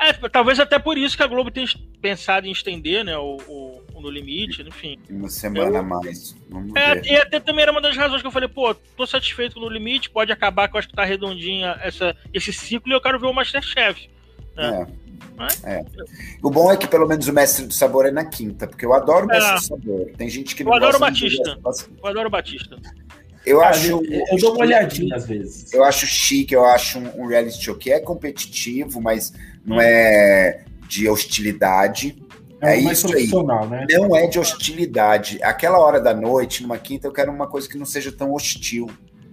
é, talvez até por isso que a Globo tem pensado em estender, né, o, o, o No Limite, enfim. Uma semana a mais. Vamos é, ver. E até também era uma das razões que eu falei, pô, tô satisfeito com o No Limite, pode acabar, que eu acho que tá redondinha essa, esse ciclo e eu quero ver o Masterchef. Né? É. É. O bom é que pelo menos o Mestre do Sabor é na quinta, porque eu adoro o Mestre é. do Sabor. Tem gente que não eu adoro o Batista. Eu adoro o Batista. Eu Ah, acho. eu, eu dou uma olhadinha às vezes. Eu acho chique, eu acho um, um reality show que é competitivo, mas não é de hostilidade. É, é mais isso aí. profissional, né? Não é de hostilidade. Aquela hora da noite, numa quinta, eu quero uma coisa que não seja tão hostil.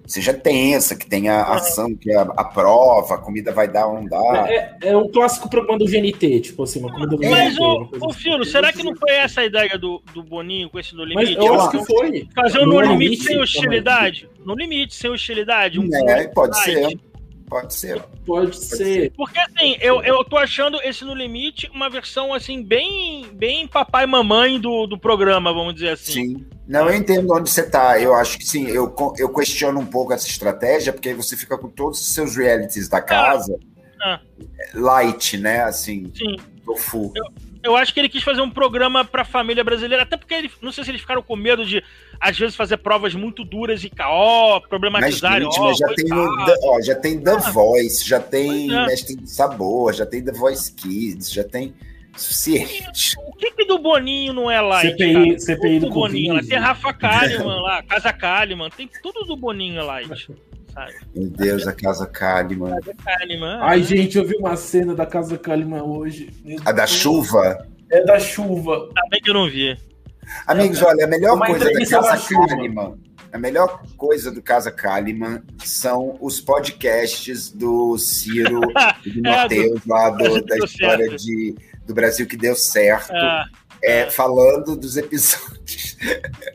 Seja tensa, que tenha ação, que a, a prova, a comida vai dar ou não dá. É, é um clássico programa do GNT, tipo assim, uma comida do Mas, GNT. coisa ô assim. Filo, será que não foi essa a ideia do, do Boninho com esse No Mas Limite? eu Eu acho que foi. Fazer um No No Limite Limite sem também. hostilidade? No Limite, sem hostilidade. Um É, pode ser. Pode ser. Pode ser. Porque assim, eu, eu tô achando esse No Limite uma versão assim, bem, bem papai e mamãe do, do programa, vamos dizer assim. Sim. Não, eu entendo onde você tá. Eu acho que sim. Eu, eu questiono um pouco essa estratégia, porque aí você fica com todos os seus realities da casa Ah. light, né? Assim, Sim. tofu. Eu acho que ele quis fazer um programa pra família brasileira, até porque ele, não sei se eles ficaram com medo de, às vezes, fazer provas muito duras e caó, Mas, problematizarem. gente, ó, mas já, tem ó, já tem The Voice, já tem é. Mestre do Sabor, já tem The Voice Kids, já tem suficiente. O que, que do Boninho não é light? CPI cara? CPI Tudo do Boninho lá. Tem Rafa Kalimann lá, Casa Kalimann, tem tudo do Boninho é light. Sabe? Meu Deus, a Casa Kalimann. Kalimann. Ai, ah. gente, eu vi uma cena da Casa Kalima hoje. Meu A da Deus. chuva. É da chuva. Ainda bem que eu não vi. Amigos, olha, a melhor Uma coisa da Casa. Kalimann, a melhor coisa do Casa Kalimann são os podcasts do Ciro e do É, Matheus, lá do- Brasil que da deu história certo. de, do Brasil que deu certo, Ah, é, falando dos episódios.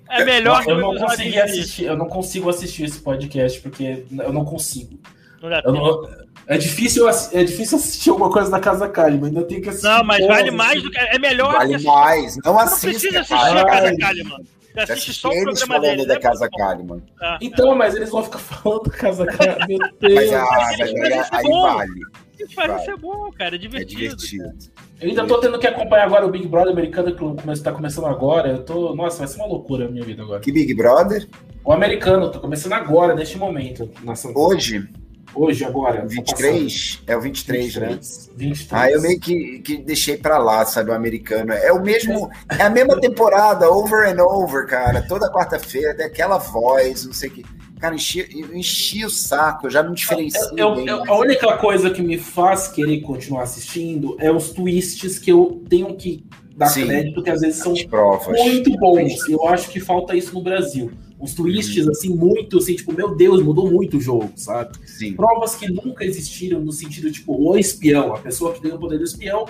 é melhor eu que não o episódio consegui assistir, eu não consigo assistir esse podcast porque eu não consigo. Não Eu não- é difícil, é difícil assistir alguma coisa da Casa Kalima, ainda tenho que assistir. Não, mas vale mais assim. do que. É melhor Vale assistir. mais. Não Você não assista, precisa assistir cara. a Casa. Kalimann. Você assiste só o eles programa falando deles. da é Casa. Kalimann. Ah, Então, mas eles vão ficar falando Casa Kalima. Meu Deus. Mas, ah, mas mas isso aí, é aí bom. vale. Isso faz Vai. isso é bom, cara. É É divertido. divertido. Eu ainda tô tendo que acompanhar agora o Big Brother americano que tá começando agora. Eu tô. Nossa, vai ser uma loucura a minha vida agora. Que Big Brother? O americano, tô começando agora, neste momento. Hoje, hoje, agora. tá 23? É o 23, né? 23. 23. Ah, eu meio que, que deixei pra lá, sabe, o americano. É o mesmo, é a mesma temporada, over and over, cara. Toda quarta-feira tem aquela voz, não sei o que. Cara, enchi, eu enchi o saco, eu já me diferencio. Eu- bem eu- mais. a única coisa que me faz querer continuar assistindo é os twists que eu tenho que dar Sim. crédito, que às vezes são As provas. muito bons. Eu acho que falta isso no Brasil. Os twists, assim, muito, assim, tipo, meu Deus, mudou muito o jogo, sabe? Sim. Provas que nunca existiram no sentido, tipo, o espião, a pessoa que ganhou o poder do espião,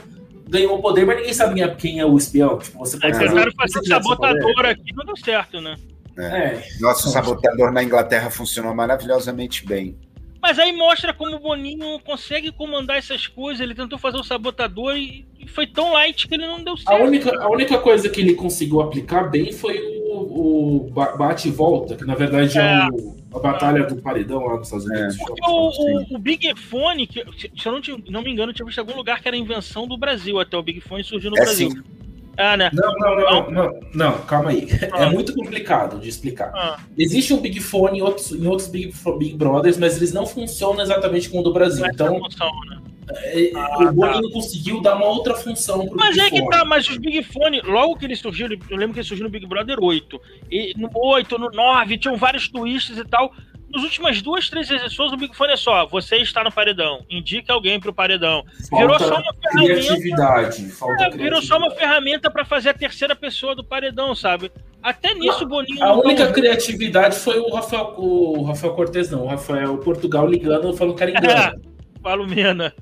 ganhou o poder, mas ninguém sabe quem é o espião. Tipo, você pode tentaram que fazer esse poder. sabotador aqui, não deu certo, né? É, Nosso sabotador na Inglaterra funcionou maravilhosamente bem. Mas aí mostra como o Boninho consegue comandar essas coisas. Ele tentou fazer o sabotador e foi tão light que ele não deu A certo. única, a única coisa que ele conseguiu aplicar bem foi o, o ba- bate e volta, que na verdade é, É. o- a batalha do paredão lá nos Estados Unidos. Porque o, o- o Big Fone, que, se eu não, tinha- não me engano, eu tinha visto em algum lugar que era invenção do Brasil até o Big Fone surgiu no É Brasil. sim. Ah, né? Não, não, não, não, não, calma aí. Ah. É muito complicado de explicar. Ah, Existe um Big Fone em outros, em outros Big, Big Brothers, mas eles não funcionam exatamente como o do Brasil. é Então, né? é, Ah, o Boninho conseguiu dar uma outra função pro Mas Big é que Fone. tá, mas os Big Fone, logo que ele surgiu, eu lembro que ele surgiu no Big Brother 8. E no 8, no 9, tinham vários twists e tal. Nas últimas duas, três edições, o Big Fone é só: você está no paredão, indique alguém pro paredão. Virou Falta só uma ferramenta. criatividade. Falta É, virou só uma ferramenta pra fazer a terceira pessoa do paredão, sabe? Até nisso o Boninho. A não- única criatividade foi o Rafael, o Rafael Cortez, não, o Rafael Portugal ligando falando que era engano. Falo Mena.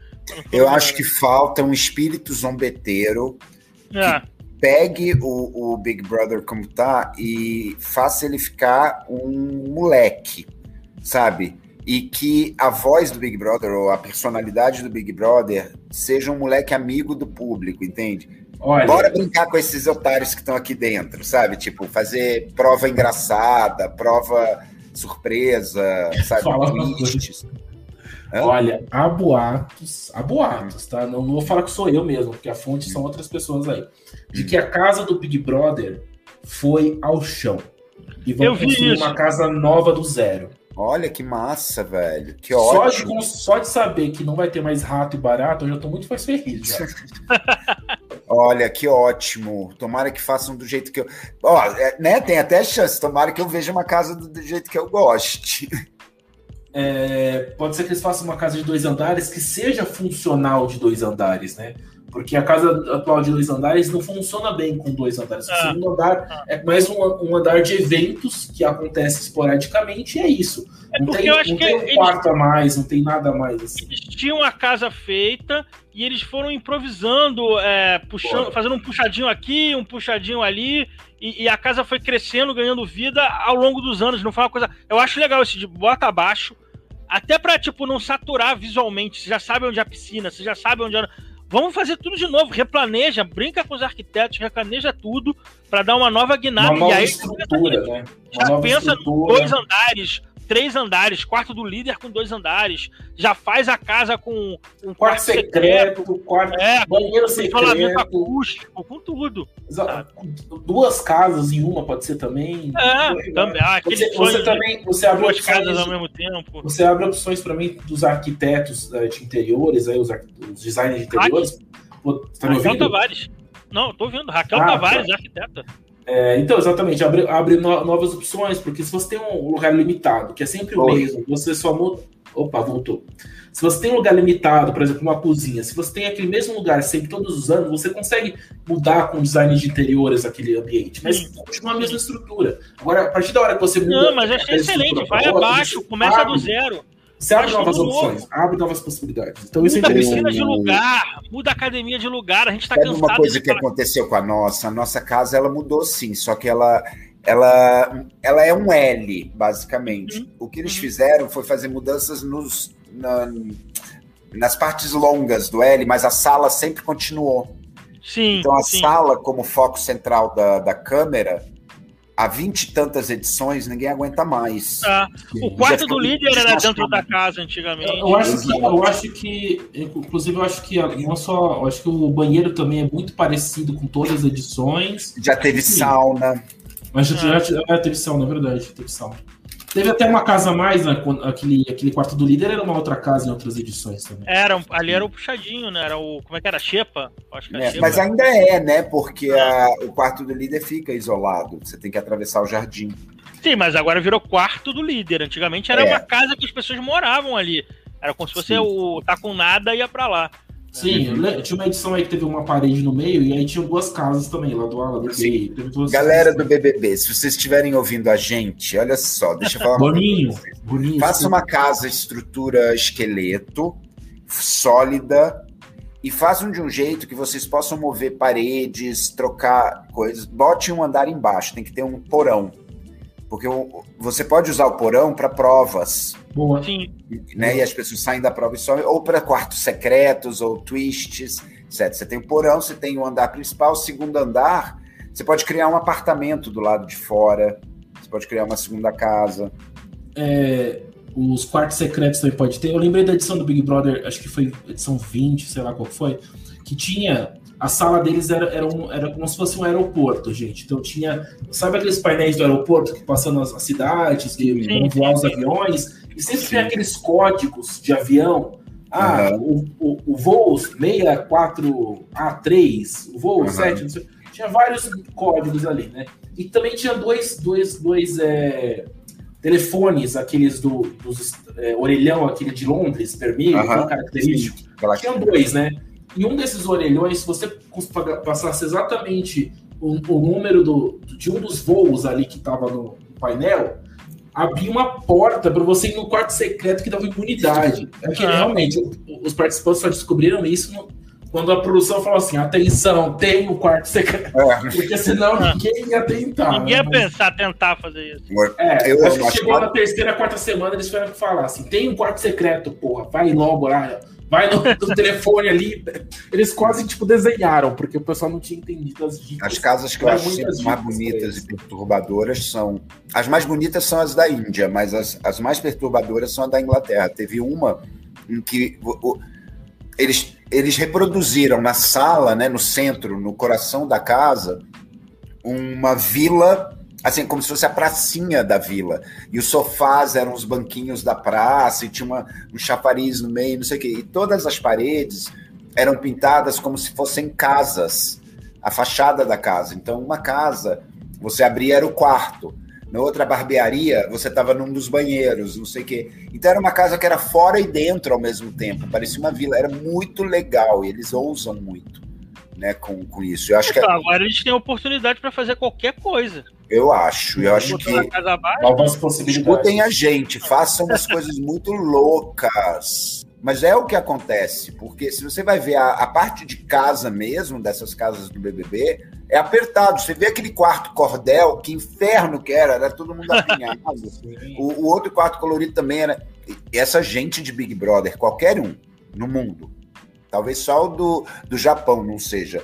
Eu acho que falta um espírito zombeteiro É. pegue o, o Big Brother como tá e faça ele ficar um moleque, sabe? E que a voz do Big Brother ou a personalidade do Big Brother seja um moleque amigo do público, entende? Olha, Bora brincar com esses otários que estão aqui dentro, sabe? Tipo, fazer prova engraçada, prova surpresa, sabe? Twists. Olha, há boatos, há boatos, tá? Não, não vou falar que sou eu mesmo, porque a fonte são outras pessoas aí. De que a casa do Big Brother foi ao chão. E vão construir isso. uma casa nova do zero. Olha que massa, velho. Que Só de, ótimo. só de saber que não vai ter mais rato e barato, eu já tô muito mais feliz. Já. Olha, que ótimo. Tomara que façam do jeito que eu. Ó, é, né? Tem até chance. Tomara que eu veja uma casa do, do jeito que eu goste. É, pode ser que eles façam uma casa de dois andares que seja funcional de dois andares, né? Porque a casa atual de dois andares não funciona bem com dois andares. O ah, segundo andar é mais um, um, andar de eventos que acontece esporadicamente e é isso. É não tem, não tem um quarto eles, a mais, não tem nada a mais. Assim. Eles tinham a casa feita e eles foram improvisando, é, puxando, fazendo um puxadinho aqui, um puxadinho ali, e, e, a casa foi crescendo, ganhando vida ao longo dos anos. Não foi uma coisa. Eu acho legal esse de bota abaixo. Até pra, tipo, não saturar visualmente. Você já sabe onde é a piscina, você já sabe onde é. Vamos fazer tudo de novo, replaneja, brinca com os arquitetos, replaneja tudo para dar uma nova guinada. Uma nova e aí estrutura, né? Já pensa estrutura. dois andares, três andares, quarto do líder com dois andares, já faz a casa com um quarto, quarto secreto, secreto, quarto é, banheiro secreto, acústico, com tudo. Sabe? Duas casas em uma pode ser também. É, também. Ah, você, você também você abre duas opções, casas ao mesmo tempo. Você abre opções para mim dos arquitetos uh, de interiores, aí os, os designers de interiores. Tá Raquel Tavares. Não, tô ouvindo. Raquel ah, Tavares, tá. arquiteta. É, então, exatamente, abre, abre no, novas opções, porque se você tem um lugar limitado, que é sempre o mesmo, você só muda. Opa, voltou. Se você tem um lugar limitado, por exemplo, uma cozinha, se você tem aquele mesmo lugar sempre todos os anos, você consegue mudar com design de interiores aquele ambiente, mas continua a mesma estrutura. Agora, a partir da hora que você muda. Não, mas achei excelente, vai abaixo, começa do zero. Você abre novas opções, abre novas possibilidades. Então muda isso é piscina de lugar, muda a academia de lugar, a gente tá cansado. uma coisa que falar... aconteceu com a nossa, a nossa casa ela mudou sim, só que ela ela, ela é um L, basicamente. Uhum. O que eles uhum. fizeram foi fazer mudanças nos, na, nas partes longas do L, mas a sala sempre continuou. Sim. Então a sim. sala, como foco central da, da câmera, há vinte e tantas edições, ninguém aguenta mais. Ah, o quarto do líder era dentro da casa antigamente. Eu, eu, acho que, eu acho que, inclusive, eu acho que não só, eu acho que o banheiro também é muito parecido com todas as edições. Já teve Sim. sauna. Mas já, já, já teve sauna, é verdade, teve sauna. Teve até uma casa a mais, né? Aquele, aquele quarto do líder era uma outra casa em outras edições também. Era, ali era o puxadinho, né? Era o. Como é que era? Xepa? Acho que era é, Xepa. Mas ainda é, né? Porque a, o quarto do líder fica isolado. Você tem que atravessar o jardim. Sim, mas agora virou quarto do líder. Antigamente era é. uma casa que as pessoas moravam ali. Era como se fosse Sim. o tá com nada e ia pra lá. Sim, uhum. tinha uma edição aí que teve uma parede no meio e aí tinha duas casas também, lá do lado do meio. Galera do BBB, se vocês estiverem ouvindo a gente, olha só, deixa eu falar Boninho. Boninho, Faça uma casa estrutura esqueleto, sólida, e façam de um jeito que vocês possam mover paredes, trocar coisas. Bote um andar embaixo, tem que ter um porão. Porque você pode usar o porão para provas. Boa. Sim. Né? E as pessoas saem da prova e sobem, ou para quartos secretos, ou twists, etc. Você tem o porão, você tem o andar principal, o segundo andar, você pode criar um apartamento do lado de fora, você pode criar uma segunda casa. É, os quartos secretos também pode ter. Eu lembrei da edição do Big Brother, acho que foi edição 20, sei lá qual foi, que tinha a sala deles era, era, um, era como se fosse um aeroporto, gente. Então tinha. Sabe aqueles painéis do aeroporto que passando as, as cidades, que vão voar os aviões? E sempre tem aqueles códigos de avião. Ah, uhum. o, o, o voo 64A3, o voo uhum. 7, sei, tinha vários códigos ali, né? E também tinha dois, dois, dois é, telefones, aqueles do dos, é, orelhão, aquele de Londres, vermelho, uhum. característico. Sim. Tinha dois, né? E um desses orelhões, se você passasse exatamente o, o número do, de um dos voos ali que estava no painel, abria uma porta para você ir no quarto secreto que dava imunidade. É que realmente os participantes só descobriram isso no, quando a produção falou assim: atenção, tem o quarto secreto. É. Porque senão ninguém ia tentar. Ninguém ia né? pensar, tentar fazer isso. É, eu, acho que chegou na terceira, quarta semana, eles tiveram que falar assim: tem um quarto secreto, porra, vai logo lá vai no, no telefone ali. Eles quase, tipo, desenharam, porque o pessoal não tinha entendido as dicas. As casas que eu acho mais bonitas e perturbadoras são. As mais bonitas são as da Índia, mas as, as mais perturbadoras são as da Inglaterra. Teve uma em que o, o, eles, eles reproduziram na sala, né, no centro, no coração da casa, uma vila assim, como se fosse a pracinha da vila. E os sofás eram os banquinhos da praça, e tinha uma, um chafariz no meio, não sei o quê. E todas as paredes eram pintadas como se fossem casas. a fachada da casa. Então, uma casa, você abria era o quarto. Na outra barbearia, você estava num dos banheiros, não sei o quê. Então, era uma casa que era fora e dentro ao mesmo tempo. Parecia uma vila. Era muito legal e eles ousam muito né, com, com isso. Eu acho então, que agora eles têm oportunidade para fazer qualquer coisa. Eu acho, eu acho que algumas possibilidades. Escutem a gente, façam umas coisas muito loucas. Mas é o que acontece, porque se você vai ver a, a, parte de casa mesmo, dessas casas do BBB, é apertado. Você vê aquele quarto cordel, que inferno que era, era todo mundo apinhado. o, o outro quarto colorido também era. Essa gente de Big Brother, qualquer um no mundo, talvez só o do, do Japão não seja,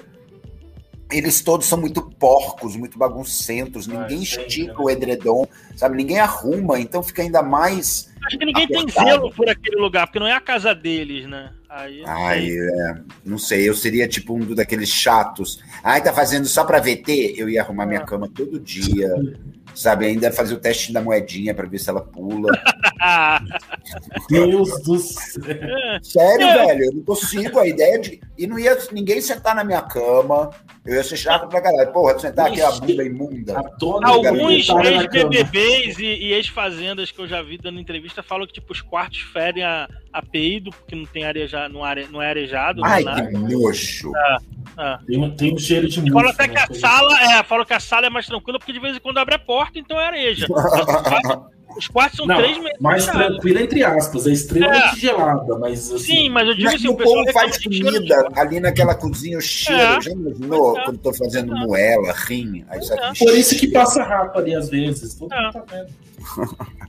eles todos são muito porcos, muito baguncentos, ninguém estica né? o edredom, sabe? Ninguém arruma, então fica ainda mais. Acho que ninguém apertado. tem zelo por aquele lugar, porque não é a casa deles, né? Aí, Ai, é, não sei, eu seria tipo um daqueles chatos. Ai, tá fazendo só pra VT? Eu ia arrumar minha ah. cama todo dia sabe? Ainda fazer o teste da moedinha para ver se ela pula. Deus do céu. Sério, velho, eu não consigo. A ideia de. E não ia ninguém sentar na minha cama. Eu ia ser chato pra caralho. Porra, sentar aqui a bunda imunda. Alguns ex-BBBs e, e ex-fazendas que eu já vi dando entrevista falam que, tipo, os quartos fedem a, a peido, porque não tem areja, não, are, não é arejado. Ai, que nojo. É, é. Tem, tem um cheiro de Fala até que a sala, é, fala que a sala é mais tranquila, porque de vez em quando abre a porta, então é areja. Os quartos são não, três metros. Mais tranquila, entre aspas, é extremamente é. gelada, mas. Assim, Sim, mas eu digo assim: o povo faz comida ali naquela cozinha, o cheiro. É. Já imaginou é. quando tô fazendo é. moela, rim? Aí é. Por isso que passa rato ali às vezes. Todo mundo tá vendo.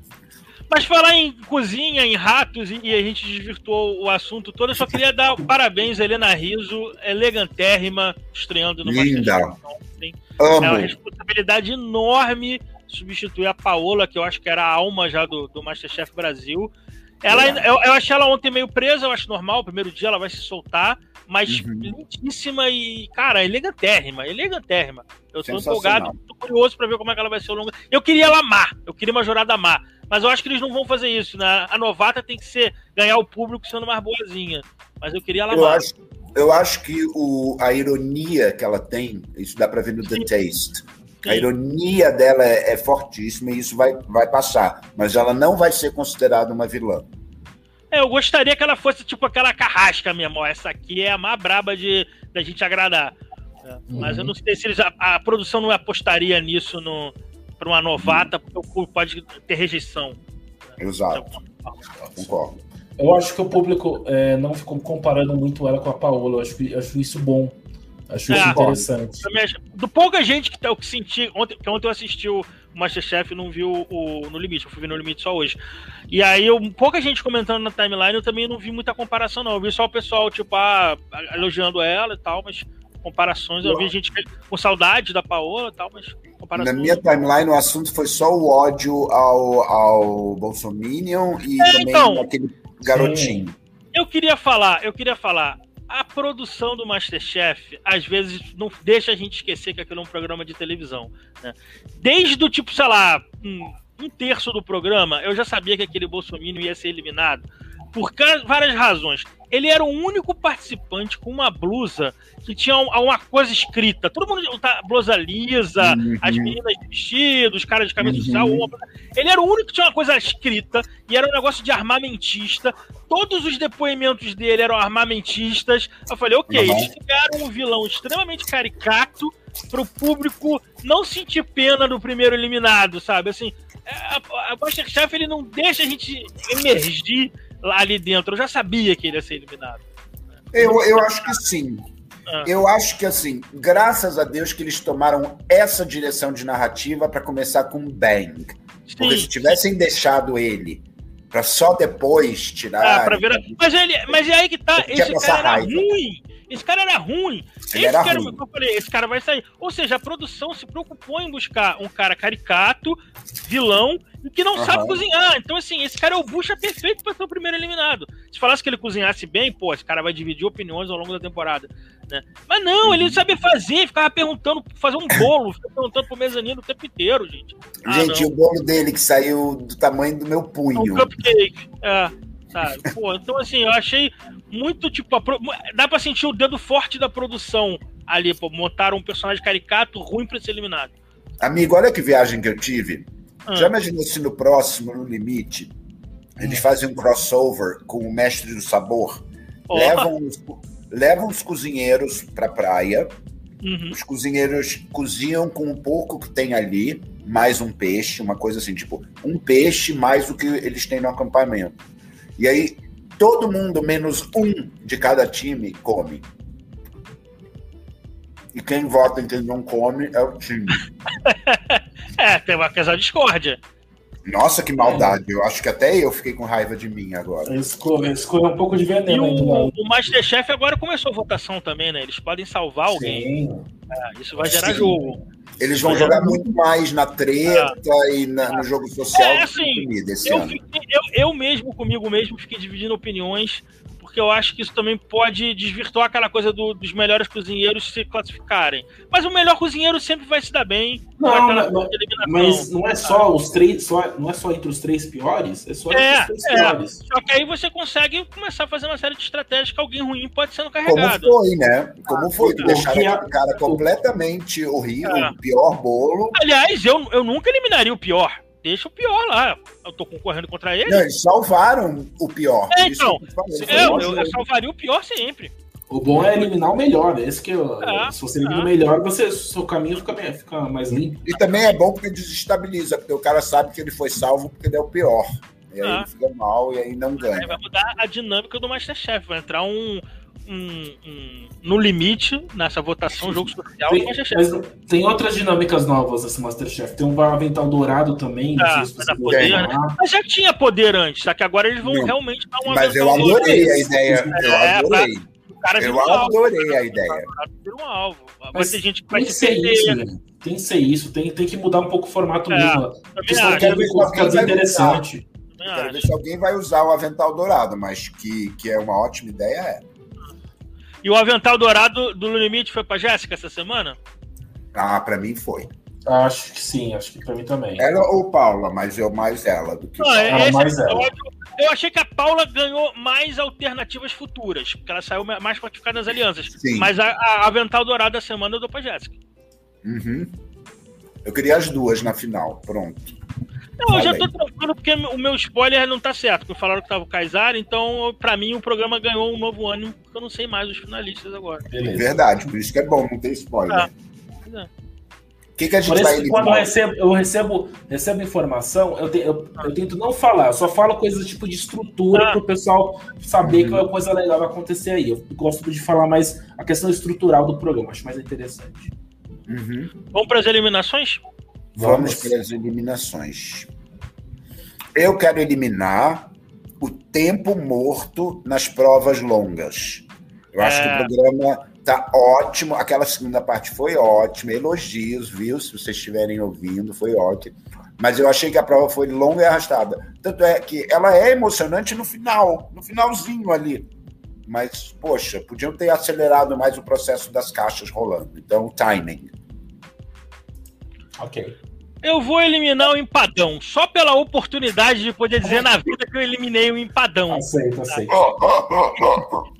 Mas falar em cozinha, em ratos, e a gente desvirtuou o assunto todo, eu só queria dar parabéns a Helena Riso, elegantérrima, estreando no Linda. Masterchef. É uma responsabilidade enorme substituir a Paola, que eu acho que era a alma já do, do Masterchef Brasil. Ela, é. eu, eu achei ela ontem meio presa, eu acho normal. Primeiro dia ela vai se soltar, mas uhum. lindíssima e, cara, elegantérrima, elegantérrima. Eu tô empolgado, tô curioso para ver como é que ela vai ser ao longo. Eu queria ela má, eu queria uma jornada má. Mas eu acho que eles não vão fazer isso, né? A novata tem que ser ganhar o público sendo mais boazinha. Mas eu queria ela eu Acho, eu acho que o, a ironia que ela tem, isso dá para ver no. The Taste. A ironia dela é, é, fortíssima e isso vai, vai passar. Mas ela não vai ser considerada uma vilã. É, eu gostaria que ela fosse tipo aquela carrasca mesmo. Ó, essa aqui é a mais braba de da gente agradar. É, uhum. Mas eu não sei se eles, a, a produção não apostaria nisso no, para uma novata, porque pode ter rejeição. Exato. Concordo. Eu acho que o público é, não ficou comparando muito ela com a Paola. Eu acho, acho isso bom. Acho é, isso interessante. Do pouca gente que, tá, que senti. Ontem, que ontem eu assisti o Masterchef e não viu o, No Limite. Eu fui ver No Limite só hoje. E aí, eu, pouca gente comentando na timeline, eu também não vi muita comparação, não. Eu vi só o pessoal, tipo, ah, elogiando ela e tal, mas comparações. Eu vi gente com saudade da Paola e tal, mas comparações. Na minha timeline, o assunto foi só o ódio ao, ao Bolsominion e é, também então, aquele garotinho. Eu queria falar, eu queria falar. A produção do Masterchef, às vezes, não deixa a gente esquecer que aquilo é um programa de televisão. Né? Desde o tipo, sei lá, um, um terço do programa, eu já sabia que aquele Bolsonaro ia ser eliminado por várias razões. Ele era o único participante com uma blusa que tinha uma coisa escrita. Todo mundo tá blusa lisa, uhum. as meninas de vestido, os caras de camisa uhum. social. Ele era o único que tinha uma coisa escrita e era um negócio de armamentista. Todos os depoimentos dele eram armamentistas. Eu falei, ok, uhum. eles criaram um vilão extremamente caricato para o público não sentir pena do primeiro eliminado, sabe? Assim, é, a, a Masterchef ele não deixa a gente emergir ali dentro. Eu já sabia que ele ia ser eliminado. Eu, eu acho que sim. Ah. Eu acho que, assim, graças a Deus que eles tomaram essa direção de narrativa para começar com Bang. Sim. Porque se tivessem deixado ele para só depois tirar. Ah, pra ver... mas, ele, mas é aí que tá. Esse cara era raiva. ruim. Esse cara era ruim. Ele esse era cara, ruim. eu falei, esse cara vai sair. Ou seja, a produção se preocupou em buscar um cara caricato, vilão, e que não uhum. sabe cozinhar. Então, assim, esse cara é o bucha perfeito para ser o primeiro eliminado. Se falasse que ele cozinhasse bem, pô, esse cara vai dividir opiniões ao longo da temporada. Né? Mas não, ele não sabia fazer, ficava perguntando, fazer um bolo, ficava perguntando pro mezanino o tempo inteiro, gente. Ah, gente, não. o bolo dele que saiu do tamanho do meu punho. Um cupcake. É, sabe? Pô, então assim, eu achei muito tipo. Dá pra sentir o dedo forte da produção ali, pô, montaram um personagem caricato ruim pra ser eliminado. Amigo, olha que viagem que eu tive. Ah. Já imaginou se no próximo, no limite, eles fazem um crossover com o Mestre do Sabor? Oh. Levam, os, levam os cozinheiros pra praia. Uhum. Os cozinheiros cozinham com o pouco que tem ali, mais um peixe, uma coisa assim, tipo, um peixe mais o que eles têm no acampamento. E aí, todo mundo, menos um de cada time, come. E quem vota em quem não come é o time. é, tem uma questão de discórdia. Nossa, que maldade. Eu acho que até eu fiquei com raiva de mim agora. Escolha, escolha um pouco de veneno. E o, o Masterchef agora começou a votação também, né? Eles podem salvar alguém. É, isso vai gerar Sim. jogo. Eles vão jogar muito mais na treta é. e na, no jogo social é, assim, comida esse eu, ano. Fiquei, eu, eu mesmo, comigo mesmo, fiquei dividindo opiniões porque eu acho que isso também pode desvirtuar aquela coisa do, dos melhores cozinheiros se classificarem. Mas o melhor cozinheiro sempre vai se dar bem. Não, não, não mas não é só os três, só, não é só entre os três piores, é só entre é, os três é. piores. Só que aí você consegue começar a fazer uma série de estratégias que alguém ruim pode ser no carregado. Como foi, né? Como foi que deixaram que a... cara completamente horrível, é. o pior bolo. Aliás, eu, eu nunca eliminaria o pior deixa o pior lá. Eu tô concorrendo contra ele. Não, eles salvaram o pior. É, então. Eu, eu, eu, salvaria o pior sempre. O bom é eliminar o melhor, né? Esse que eu, é, se você elimina é. o melhor, você, seu caminho fica, fica mais limpo. E também é bom porque desestabiliza, porque o cara sabe que ele foi salvo porque ele é o pior. E aí é. ele fica mal e aí não ganha. Aí vai mudar a dinâmica do Masterchef. Vai entrar um, um, um, no limite nessa votação jogo social tem, mas tem outras dinâmicas novas esse Masterchef. Tem um avental dourado também. Ah, se mas, poder, né? mas já tinha poder antes, só que agora eles vão não, realmente dar uma. Mas eu adorei a ideia. Eu é, adorei. Pra, eu adorei alvo, a ideia. Um alvo. Vai ter gente que vai se isso, né? Tem que ser isso, tem, tem que mudar um pouco o formato é, mesmo. Questão quero ver ficar interessante. Quero ver se alguém vai usar o avental dourado, mas que, que é uma ótima ideia é. E o avental dourado do Limite foi pra Jéssica essa semana? Ah, pra mim foi. Acho que sim, acho que pra mim também. Ela ou Paula, mas eu mais ela do que Não, Paula. mais ela. Eu achei que a Paula ganhou mais alternativas futuras, porque ela saiu mais fortificada nas alianças. Sim. Mas a, a Avental Dourado da semana eu dou pra Jéssica. Uhum. Eu queria as duas na final, pronto. Não, eu já tô tranquilo porque o meu spoiler não tá certo. Porque falaram que tava o Kaysar, então pra mim o programa ganhou um novo ânimo, porque eu não sei mais os finalistas agora. Beleza. Verdade, por isso que é bom não ter spoiler. Ah, é. O que, que a gente vai que quando eu recebo, eu recebo, recebo informação, eu, te, eu, eu, tento não falar, eu só falo coisas tipo de estrutura ah. para o pessoal saber uhum. que uma coisa legal vai acontecer aí. Eu gosto de falar mais a questão estrutural do programa, acho mais interessante. Uhum. Vamos para as eliminações? Vamos para as eliminações. Eu quero eliminar o tempo morto nas provas longas. Eu acho é... que o é. programa tá ótimo. Aquela segunda parte foi ótima. Elogios, viu? Se vocês estiverem ouvindo, foi ótimo. Mas eu achei que a prova foi longa e arrastada. Tanto é que ela é emocionante no final, no finalzinho ali. Mas, poxa, podiam ter acelerado mais o processo das caixas rolando. Então, timing. Ok. Eu vou eliminar o empadão, só pela oportunidade de poder dizer na vida que eu eliminei o empadão. Aceito, aceito.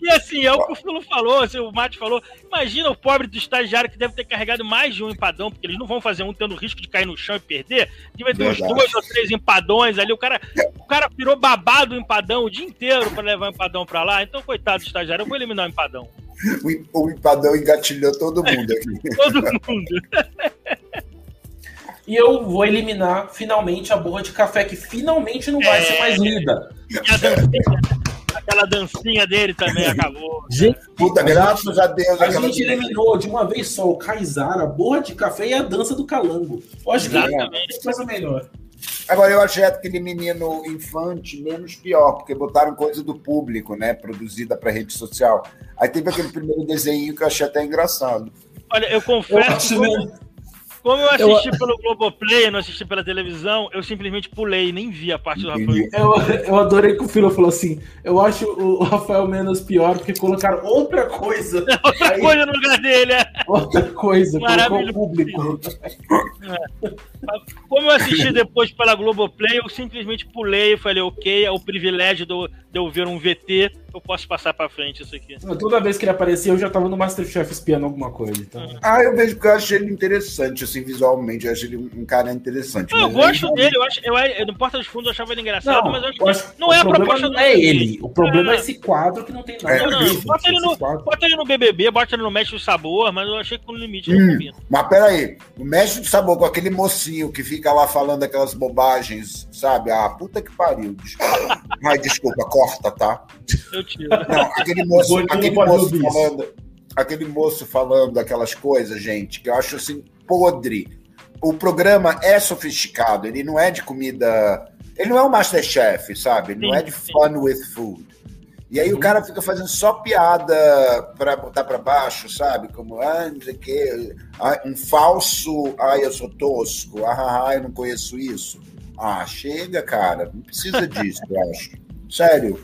E assim, é o que o Filo falou, assim, o Mate falou. Imagina o pobre do estagiário que deve ter carregado mais de um empadão, porque eles não vão fazer um tendo risco de cair no chão e perder. E vai ter Verdade. uns dois ou três empadões ali. O cara, o cara virou babado o empadão o dia inteiro para levar o empadão para lá. Então, coitado do estagiário, eu vou eliminar o empadão. O, empadão engatilhou todo mundo aqui. todo mundo. E eu vou eliminar finalmente a borra de café, que finalmente não vai é... ser mais lida. aquela dancinha dele também acabou. Gente, Puta, graças a Deus. A gente eliminou de uma vez só o Kaysar, a borra de café e a dança do calango. Eu acho que é coisa melhor. Agora, eu achei aquele menino infante menos pior, porque botaram coisa do público, né? Produzida para rede social. Aí teve aquele primeiro desenho que eu achei até engraçado. Olha, eu confesso. Eu acho, como eu assisti eu... pelo Globoplay, não assisti pela televisão, eu simplesmente pulei, nem vi a parte do Rafael. Eu, eu adorei que o Filo falou assim: eu acho o Rafael menos pior porque colocaram outra coisa. outra aí... coisa no lugar dele, é. Outra coisa, colocou o público. É. Como eu assisti depois pela Globoplay, eu simplesmente pulei e falei, ok, é o privilégio de eu, de eu ver um VT, eu posso passar pra frente isso aqui. Toda vez que ele aparecia, eu já tava no Masterchef espiando alguma coisa. Então... Uhum. Ah, eu vejo porque eu acho ele interessante, assim, visualmente. Eu acho ele um cara interessante. eu gosto dele, eu acho. Eu, eu, no Porta dos Fundos eu achava ele engraçado, não, mas eu acho, eu acho não é a proposta Não é ele. O problema é, é esse quadro que não tem nada. É, não, não, bota, ele no, bota ele no BBB, bota ele no Mestre do Sabor, mas eu achei que no limite hum, combina. Mas peraí, o Mestre do Sabor com aquele mocinho que fica lá falando aquelas bobagens, sabe? Ah, puta que pariu. Desculpa. Ai, desculpa, corta, tá? Eu Não, aquele moço, aquele moço falando. Aquele moço falando aquelas coisas, gente, que eu acho assim, podre. O programa é sofisticado, ele não é de comida. Ele não é o Masterchef, sabe? Ele sim, não é de sim. fun with food. E aí uhum. o cara fica fazendo só piada para botar para baixo, sabe? Como, ah, não sei o quê. Ah, um falso, ah, eu sou tosco, ah, ah, eu não conheço isso. Ah, chega, cara. Não precisa disso, eu acho. Sério.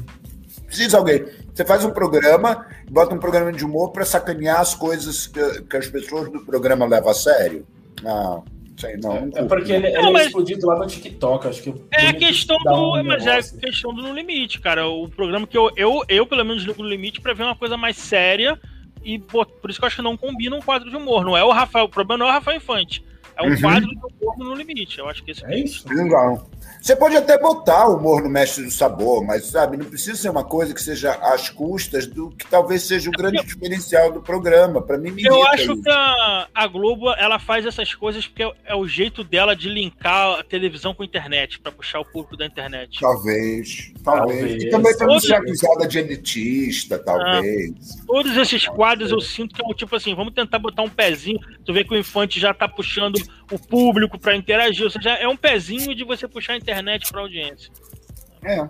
Precisa alguém. Você faz um programa, bota um programa de humor para sacanear as coisas que, que, as pessoas do programa levam a sério. Ah, sei, não. É, é porque ele, ele não, é explodido lá no TikTok, acho que. É a questão do. Um mas é a questão do No Limite, cara. O programa que eu, eu, eu pelo menos, ligo no limite para ver uma coisa mais séria. E por, por isso que eu acho que não combina um quadro de humor. Não é o Rafael. O problema não é o Rafael Infante. É um uhum. quadro de humor no limite. Eu acho que esse é, é isso. Legal. Você pode até botar o humor no Mestre do Sabor, mas sabe, não precisa ser uma coisa que seja às custas do que talvez seja o grande diferencial do programa. Para mim, me eu acho isso. que a, a, Globo ela faz essas coisas porque é, é, o jeito dela de linkar a televisão com a internet para puxar o público da internet. Talvez, talvez. talvez. E também para não ser acusada de elitista, talvez. Ah, todos esses quadros eu sinto que é um tipo assim, vamos tentar botar um pezinho. Tu vê que o Infante já tá puxando o público para interagir, ou seja, é um pezinho de você puxar a internet para audiência. É.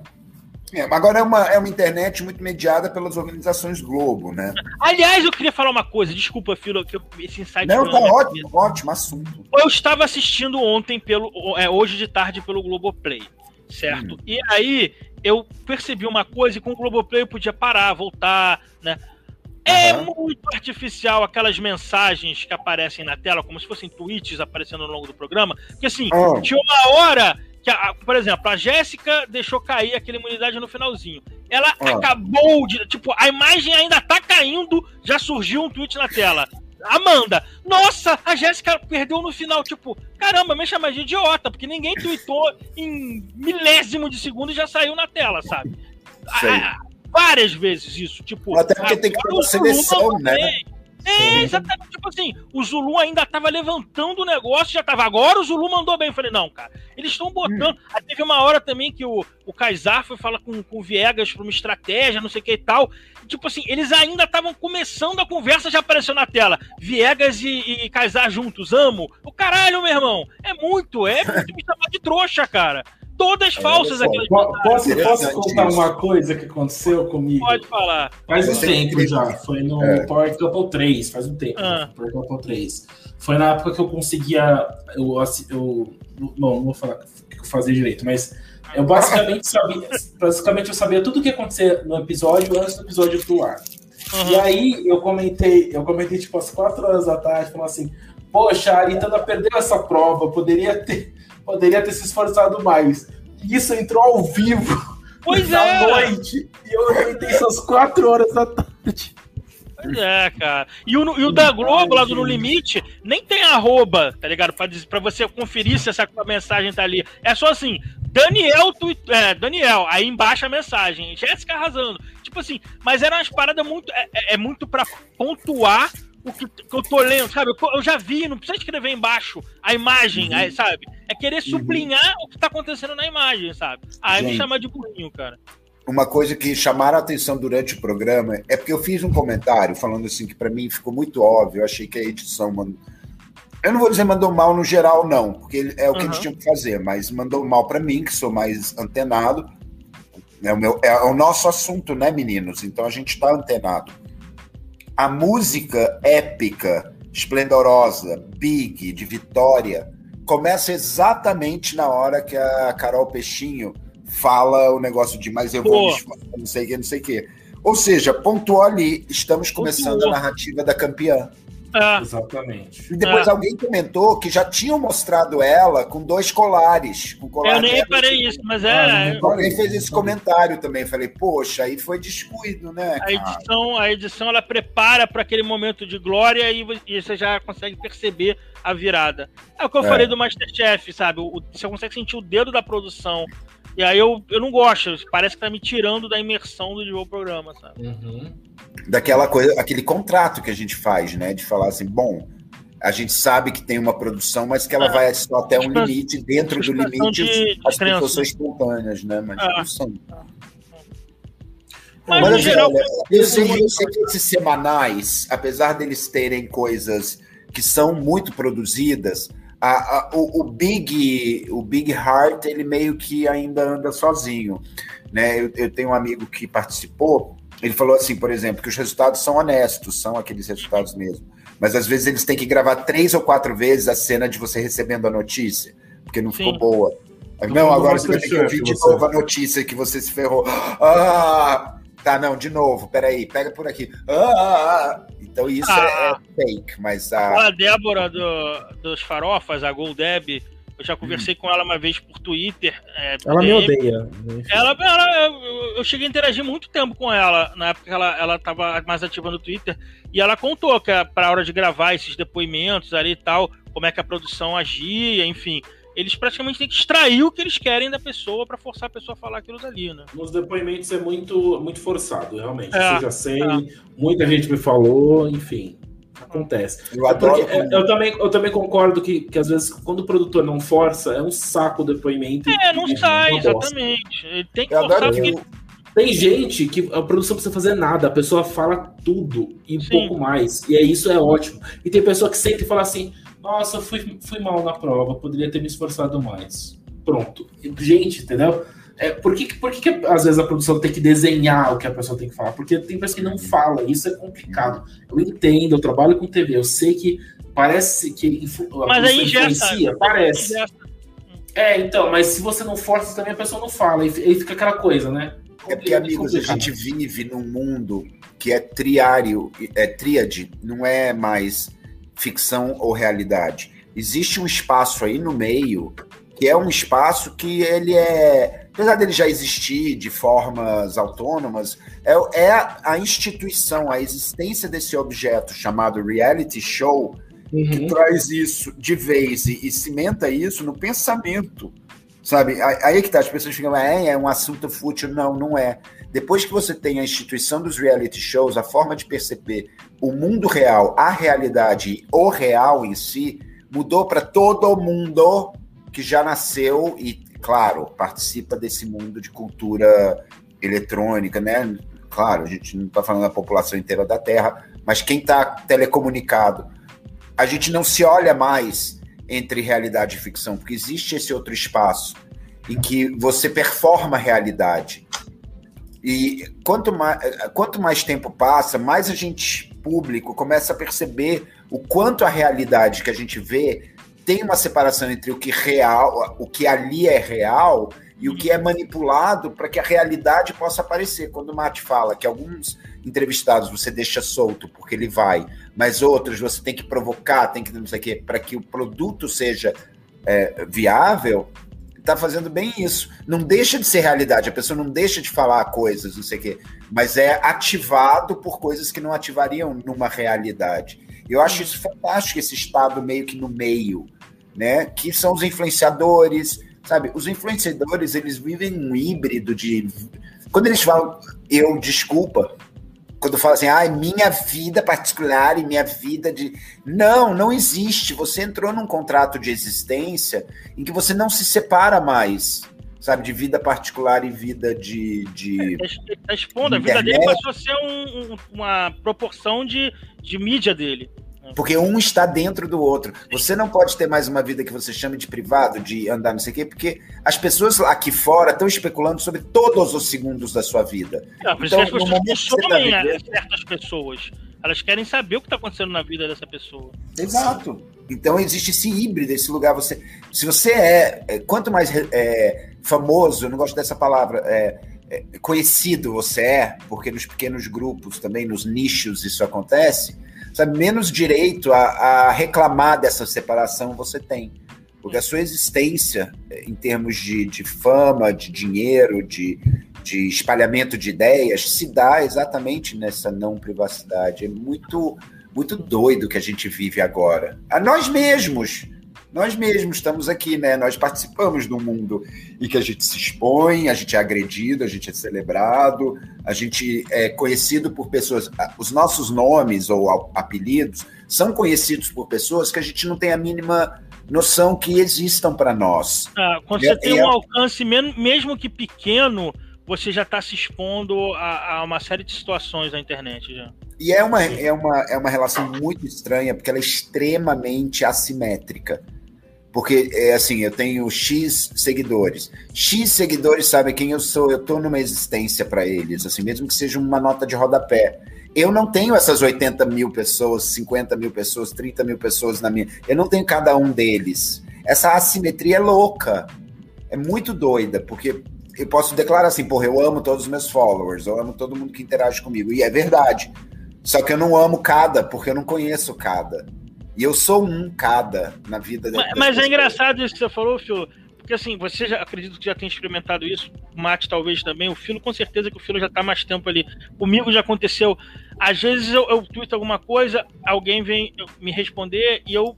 É, agora é uma, é uma internet muito mediada pelas organizações Globo, né? Aliás, eu queria falar uma coisa, desculpa, Filo, que esse insight. Não, tá ótimo, ótimo assunto. Eu estava assistindo ontem, pelo, é, hoje de tarde, pelo Globoplay, certo? Hum. E aí eu percebi uma coisa e com o Globoplay eu podia parar, voltar, né? É uhum. muito artificial aquelas mensagens que aparecem na tela, como se fossem tweets aparecendo ao longo do programa. Porque assim, uhum. tinha uma hora que, a, por exemplo, a Jéssica deixou cair aquela imunidade no finalzinho. Ela ah. acabou de. Tipo, a imagem ainda tá caindo, já surgiu um tweet na tela. Amanda, nossa, a Jéssica perdeu no final. Tipo, caramba, me chama de idiota, porque ninguém tweetou em milésimo de segundo e já saiu na tela, sabe? A, várias vezes isso. Tipo, Até porque tem que ter uma seleção, né? É, exatamente. Tipo assim, o Zulu ainda tava levantando o negócio, já tava. Agora o Zulu mandou bem. Eu falei, não, cara, eles estão botando. Hum. Aí teve uma hora também que o, o Kaysar foi falar com, com o Viegas pra uma estratégia, não sei o que e tal. tipo assim, eles ainda estavam começando a conversa, já apareceu na tela. Viegas e, e Kaysar juntos, amo. O caralho, meu irmão. É muito, é muito me chamar de trouxa, cara todas falsas aquelas Posso, posso contar isso. uma coisa que aconteceu comigo? Pode falar. Faz um tempo já. Foi no é. Power Couple 3, faz um tempo. Ah. Power Couple 3. Foi na época que eu conseguia. Eu, eu, não, não vou falar o que eu fazia direito, mas eu basicamente sabia. Basicamente eu sabia tudo o que ia acontecer no episódio antes do episódio pro ar. Uhum. E aí eu comentei, eu comentei tipo às 4 horas da tarde, falando assim, poxa, a Aritana perdeu essa prova, poderia ter poderia ter se esforçado mais. E isso entrou ao vivo pois é. noite. E eu aguentei essas quatro horas da tarde. Pois é, cara. E o, e o da Globo, lá do No Limite, nem tem arroba, tá ligado? Pra, pra você conferir se essa mensagem tá ali. É só assim, Daniel, tu, é, Daniel, aí embaixo a mensagem, Jéssica arrasando. Tipo assim, mas era umas paradas muito. É, é, é muito pra pontuar o que, que, eu tô lendo, sabe? Eu, eu, já vi, não precisa escrever embaixo a imagem, uhum. aí, sabe? É querer uhum. sublinhar uhum. o que tá acontecendo na imagem, sabe? Aí me chamar de burrinho, cara. Uma coisa que chamaram a atenção durante o programa é porque eu fiz um comentário falando assim que para mim ficou muito óbvio, eu achei que a edição mandou... Eu não vou dizer mandou mal no geral, não, porque é o que uhum. eles tinham que fazer, mas mandou mal para mim, que sou mais antenado. É o, meu, é o nosso assunto, né, meninos? Então a gente tá antenado a música épica, esplendorosa, big, de vitória, começa exatamente na hora que a Carol Peixinho fala o negócio de mas eu vou não sei o que, não sei o que. Ou seja, pontuou ali, estamos começando a narrativa da campeã. É. Exatamente. E depois é. alguém comentou que já tinham mostrado ela com dois colares. Com colar eu nem reparei isso, mas é. Ah, alguém fez esse comentário também. Falei, poxa, aí foi descuido, né? A edição, a edição ela prepara para aquele momento de glória e, e, você já consegue perceber a virada. É o que eu é. falei do Masterchef, sabe? O, você consegue sentir o dedo da produção. E aí eu, eu não gosto, parece que tá me tirando da imersão do programa, sabe? Uhum daquela coisa, aquele contrato que a gente faz, né? De falar assim, bom, a gente sabe que tem uma produção, mas que ela é. vai só até um limite, dentro do limite de, as pessoas são espontâneas, né? Mas é. não são. Mas, mas assim, geral, olha, eu, sei, eu sei que esses semanais, apesar deles terem coisas que são muito produzidas, a, a, o, o, Big o Big Heart ele meio que ainda anda sozinho, né? Eu, eu tenho um amigo que participou ele falou assim, por exemplo, que os resultados são honestos, são aqueles resultados mesmo. Mas às vezes eles têm que gravar três ou quatro vezes a cena de você recebendo a notícia, porque não ficou Sim. boa. Não, agora você vai ter que ouvir de novo a notícia que você se ferrou. Ah, tá, não, de novo, peraí, pega por aqui. Ah, então isso é, ah, é, fake, mas a. A Débora do, dos farofas, a Goldeb, eu já conversei hum. com ela uma vez por Twitter. É, ela DM. me odeia. Ela, ela, eu cheguei a interagir muito tempo com ela, na época que ela, ela tava mais ativa no Twitter, e ela contou que para a hora de gravar esses depoimentos ali e tal, como é que a produção agia, enfim. Eles praticamente têm que extrair o que eles querem da pessoa para forçar a pessoa a falar aquilo dali, né? Nos depoimentos é muito, muito forçado, realmente. É, eu já sei, é. muita gente me falou, enfim acontece. Eu, adoro é, eu, também, eu também concordo que, que às vezes quando o produtor não força, é um saco o depoimento. É, não sai, exatamente. Ele tem que eu forçar porque... Tem gente que a produção não precisa fazer nada, a pessoa fala tudo e Sim. pouco mais. E é isso é ótimo. E tem pessoa que sempre fala assim: nossa, fui, fui mal na prova, poderia ter me esforçado mais. Pronto. Gente, entendeu? É, por que, por que, que, às vezes a produção tem que desenhar o que a pessoa tem que falar? Porque tem pessoas que não falam, isso é complicado. Eu entendo, eu trabalho com TV, eu sei que parece que a mas aí influencia, parece. É, então, mas se você não força também a pessoa não fala, e aí fica aquela coisa, né? É porque, amigos, a gente vive num mundo que é triário, é tríade, não é mais ficção ou realidade. Existe um espaço aí no meio que é um espaço que ele é, apesar dele já existir de formas autônomas, é, é a instituição, a existência desse objeto chamado reality show uhum. que traz isso de vez e, e cimenta isso no pensamento, sabe? Aí é que tá, as pessoas ficam, é, é um assunto fútil. Não, não é. Depois que você tem a instituição dos reality shows, a forma de perceber o mundo real, a realidade, o real em si, mudou para todo mundo que já nasceu e, claro, participa desse mundo de cultura eletrônica, né? Claro, a gente não está falando da população inteira da Terra, mas quem está telecomunicado, a gente não se olha mais entre realidade e ficção, porque existe esse outro espaço em que você performa a realidade. E quanto mais, quanto mais tempo passa, mais a gente, público, começa a perceber o quanto a realidade que a gente vê tem uma separação entre o que real, o que ali é real e o que é manipulado para que a realidade possa aparecer. Quando o Mate fala que alguns entrevistados você deixa solto porque ele vai, mas outros você tem que provocar, tem que não sei o quê, para que o produto seja é, viável, está fazendo bem isso. Não deixa de ser realidade, a pessoa não deixa de falar coisas, não sei o quê, mas é ativado por coisas que não ativariam numa realidade. Eu acho isso fantástico, esse estado meio que no meio, né? Que são os influenciadores, sabe? Os influenciadores, eles vivem um híbrido de. Quando eles falam, eu, desculpa, quando fala assim, ah, minha vida particular e minha vida de. Não, não existe. Você entrou num contrato de existência em que você não se separa mais, sabe, de vida particular e vida de. de é, expondo, a vida dele passou a ser um, uma proporção de, de mídia dele. Porque um está dentro do outro. Você não pode ter mais uma vida que você chame de privado, de andar não sei o quê, porque as pessoas aqui fora estão especulando sobre todos os segundos da sua vida. Por então, as pessoas consomem tá vivendo... certas pessoas. Elas querem saber o que está acontecendo na vida dessa pessoa. Exato. Então existe esse híbrido, esse lugar. Você, se você é, é quanto mais é, famoso, eu não gosto dessa palavra, é, é, conhecido você é, porque nos pequenos grupos também, nos nichos isso acontece sabe, menos direito a, a reclamar dessa separação você tem. Porque a sua existência, em termos de, de fama, de dinheiro, de, de espalhamento de ideias, se dá exatamente nessa não privacidade. É muito, muito doido que a gente vive agora. A nós mesmos. Nós mesmos estamos aqui, né? Nós participamos do mundo em que a gente se expõe, a gente é agredido, a gente é celebrado, a gente é conhecido por pessoas. Os nossos nomes ou apelidos são conhecidos por pessoas que a gente não tem a mínima noção que existam para nós. Ah, quando você tem um alcance, mesmo que pequeno, você já está se expondo a, a, uma série de situações na internet já. E é uma, é, uma, é uma relação muito estranha, porque ela é extremamente assimétrica. Porque, é assim, eu tenho X seguidores. X seguidores sabem quem eu sou, eu estou numa existência para eles, assim, mesmo que seja uma nota de rodapé. Eu não tenho essas 80 mil pessoas, 50 mil pessoas, 30 mil pessoas na minha. Eu não tenho cada um deles. Essa assimetria é louca. É muito doida, porque eu posso declarar assim, porra, eu amo todos os meus followers, eu amo todo mundo que interage comigo. E é verdade. Só que eu não amo cada, porque eu não conheço cada. E eu sou um cada na vida Mas, mas é engraçado isso que você falou, Fio. Porque assim, você já acredito que já tem experimentado isso, o Mate talvez também, o Filo com certeza que o Filo já está mais tempo ali. Comigo já aconteceu. Às vezes eu, eu tweeto alguma coisa, alguém vem me responder e eu,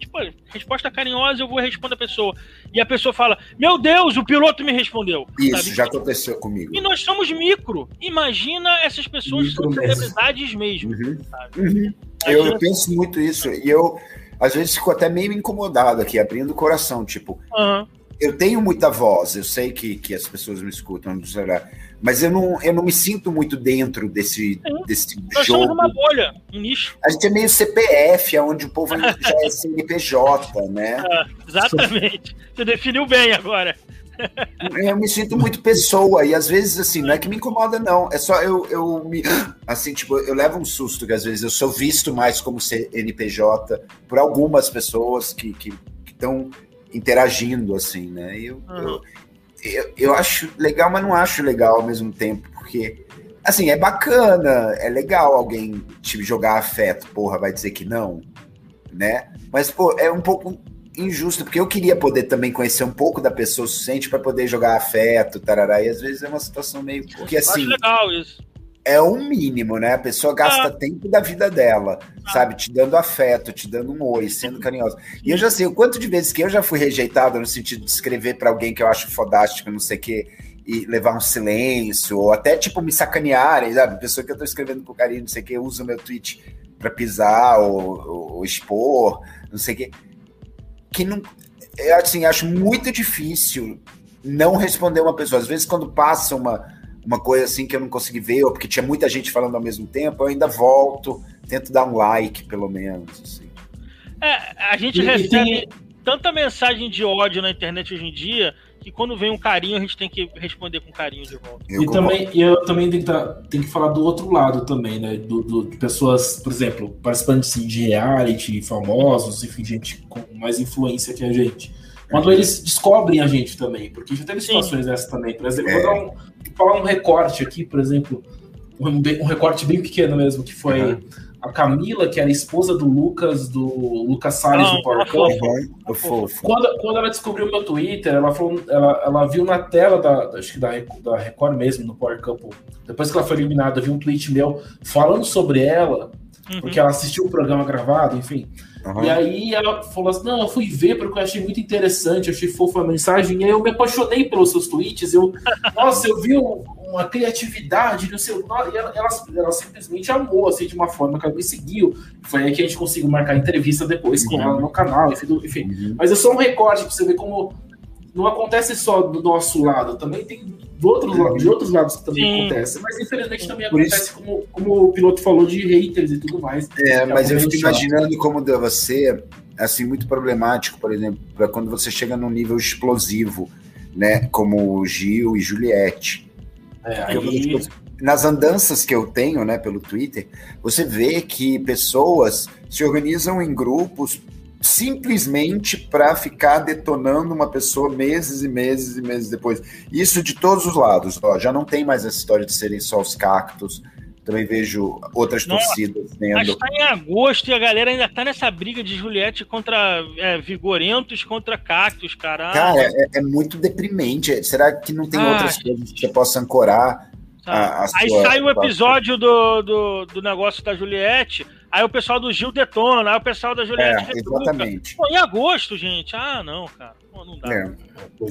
tipo, resposta carinhosa, eu vou responder a pessoa. E a pessoa fala: Meu Deus, o piloto me respondeu. Isso, sabe? já aconteceu comigo. E nós somos micro. Imagina essas pessoas micro são celebridades mesmo. Uhum. Uhum. Eu, eu penso muito isso. E eu às vezes fico até meio incomodado aqui, abrindo o coração, tipo, uhum. eu tenho muita voz, eu sei que, que as pessoas me escutam, mas eu não, eu não me sinto muito dentro desse, desse Nós jogo. Nós uma bolha, um nicho. A gente é meio CPF, onde o povo já é CNPJ, né? É, exatamente. Você definiu bem agora. Eu me sinto muito pessoa, e às vezes, assim, não é que me incomoda, não. É só eu, eu me. Assim, tipo, eu levo um susto que às vezes eu sou visto mais como CNPJ por algumas pessoas que estão interagindo, assim, né? Eu, uhum. eu, eu, eu acho legal, mas não acho legal ao mesmo tempo, porque. Assim, é bacana, é legal alguém te jogar afeto, porra, vai dizer que não, né? Mas, pô, é um pouco injusto, porque eu queria poder também conhecer um pouco da pessoa suficiente para poder jogar afeto, tarará, e às vezes é uma situação meio. Porque assim. legal isso. É o mínimo, né? A pessoa gasta ah. tempo da vida dela, ah. sabe? Te dando afeto, te dando um oi, sendo carinhosa. E eu já sei o quanto de vezes que eu já fui rejeitado no sentido de escrever para alguém que eu acho fodástico, não sei o quê, e levar um silêncio, ou até tipo me sacanearem, sabe? Pessoa que eu tô escrevendo com carinho, não sei o quê, usa o meu tweet para pisar ou, ou, ou expor, não sei o quê que não. Eu, assim, acho muito difícil não responder uma pessoa. Às vezes, quando passa uma, uma coisa assim que eu não consegui ver, ou porque tinha muita gente falando ao mesmo tempo, eu ainda volto, tento dar um like, pelo menos. Assim. É, a gente e, recebe e... tanta mensagem de ódio na internet hoje em dia que quando vem um carinho, a gente tem que responder com carinho de volta. Eu e também, e eu também tenho que, tá, tenho que falar do outro lado também, né? Do, do, de pessoas, por exemplo, participantes de reality, famosos, enfim, gente com mais influência que a gente. Quando eles descobrem a gente também, porque já teve situações dessas também. Por exemplo, é. vou dar um, falar um recorte aqui, por exemplo, um, um recorte bem pequeno mesmo, que foi. Uhum a Camila, que era esposa do Lucas, do Lucas Salles do Power Couple, quando, quando ela descobriu meu Twitter, ela, falou, ela, ela viu na tela da, acho que da, da Record mesmo, no Power Couple, depois que ela foi eliminada, viu um tweet meu falando sobre ela, uhum. porque ela assistiu o programa gravado, enfim. Uhum. E aí ela falou assim: não, eu fui ver porque eu achei muito interessante, achei fofa a mensagem, e aí eu me apaixonei pelos seus tweets. Eu, nossa, eu vi uma criatividade no seu. E ela, ela, ela, simplesmente amou, assim, de uma forma que ela me seguiu. Foi aí que a gente conseguiu marcar entrevista depois uhum. com ela no canal, enfim. enfim. Uhum. Mas é só um recorte pra você ver como não acontece só do nosso lado, também tem do outro lado, de outros lados que também Sim. acontece. Mas infelizmente também Por acontece, isso... como, como o piloto falou, de haters e tudo mais. É, mas eu fico imaginando como deve ser, assim, muito problemático, por exemplo, para quando você chega num nível explosivo, né? Como o Gil e Juliette. É, aí... nas andanças que eu tenho, né, pelo Twitter, você vê que pessoas se organizam em grupos simplesmente para ficar detonando uma pessoa meses e meses e meses depois. Isso de todos os lados. Ó, já não tem mais essa história de serem só os cactos. também vejo outras Nossa, torcidas vendo. Mas tá em agosto e a galera ainda tá nessa briga de Juliette contra é, Vigorentos contra Cactus, cara. Cara, é, é, muito deprimente. Será que não tem ah, outras coisas que você possa ancorar? A, a aí sua, sai o episódio do, do, do, negócio da Juliette, aí o pessoal do Gil detona, aí o pessoal da Juliette é, Exatamente. Pô, em agosto, gente. Ah, não, cara. Pô, não dá. É.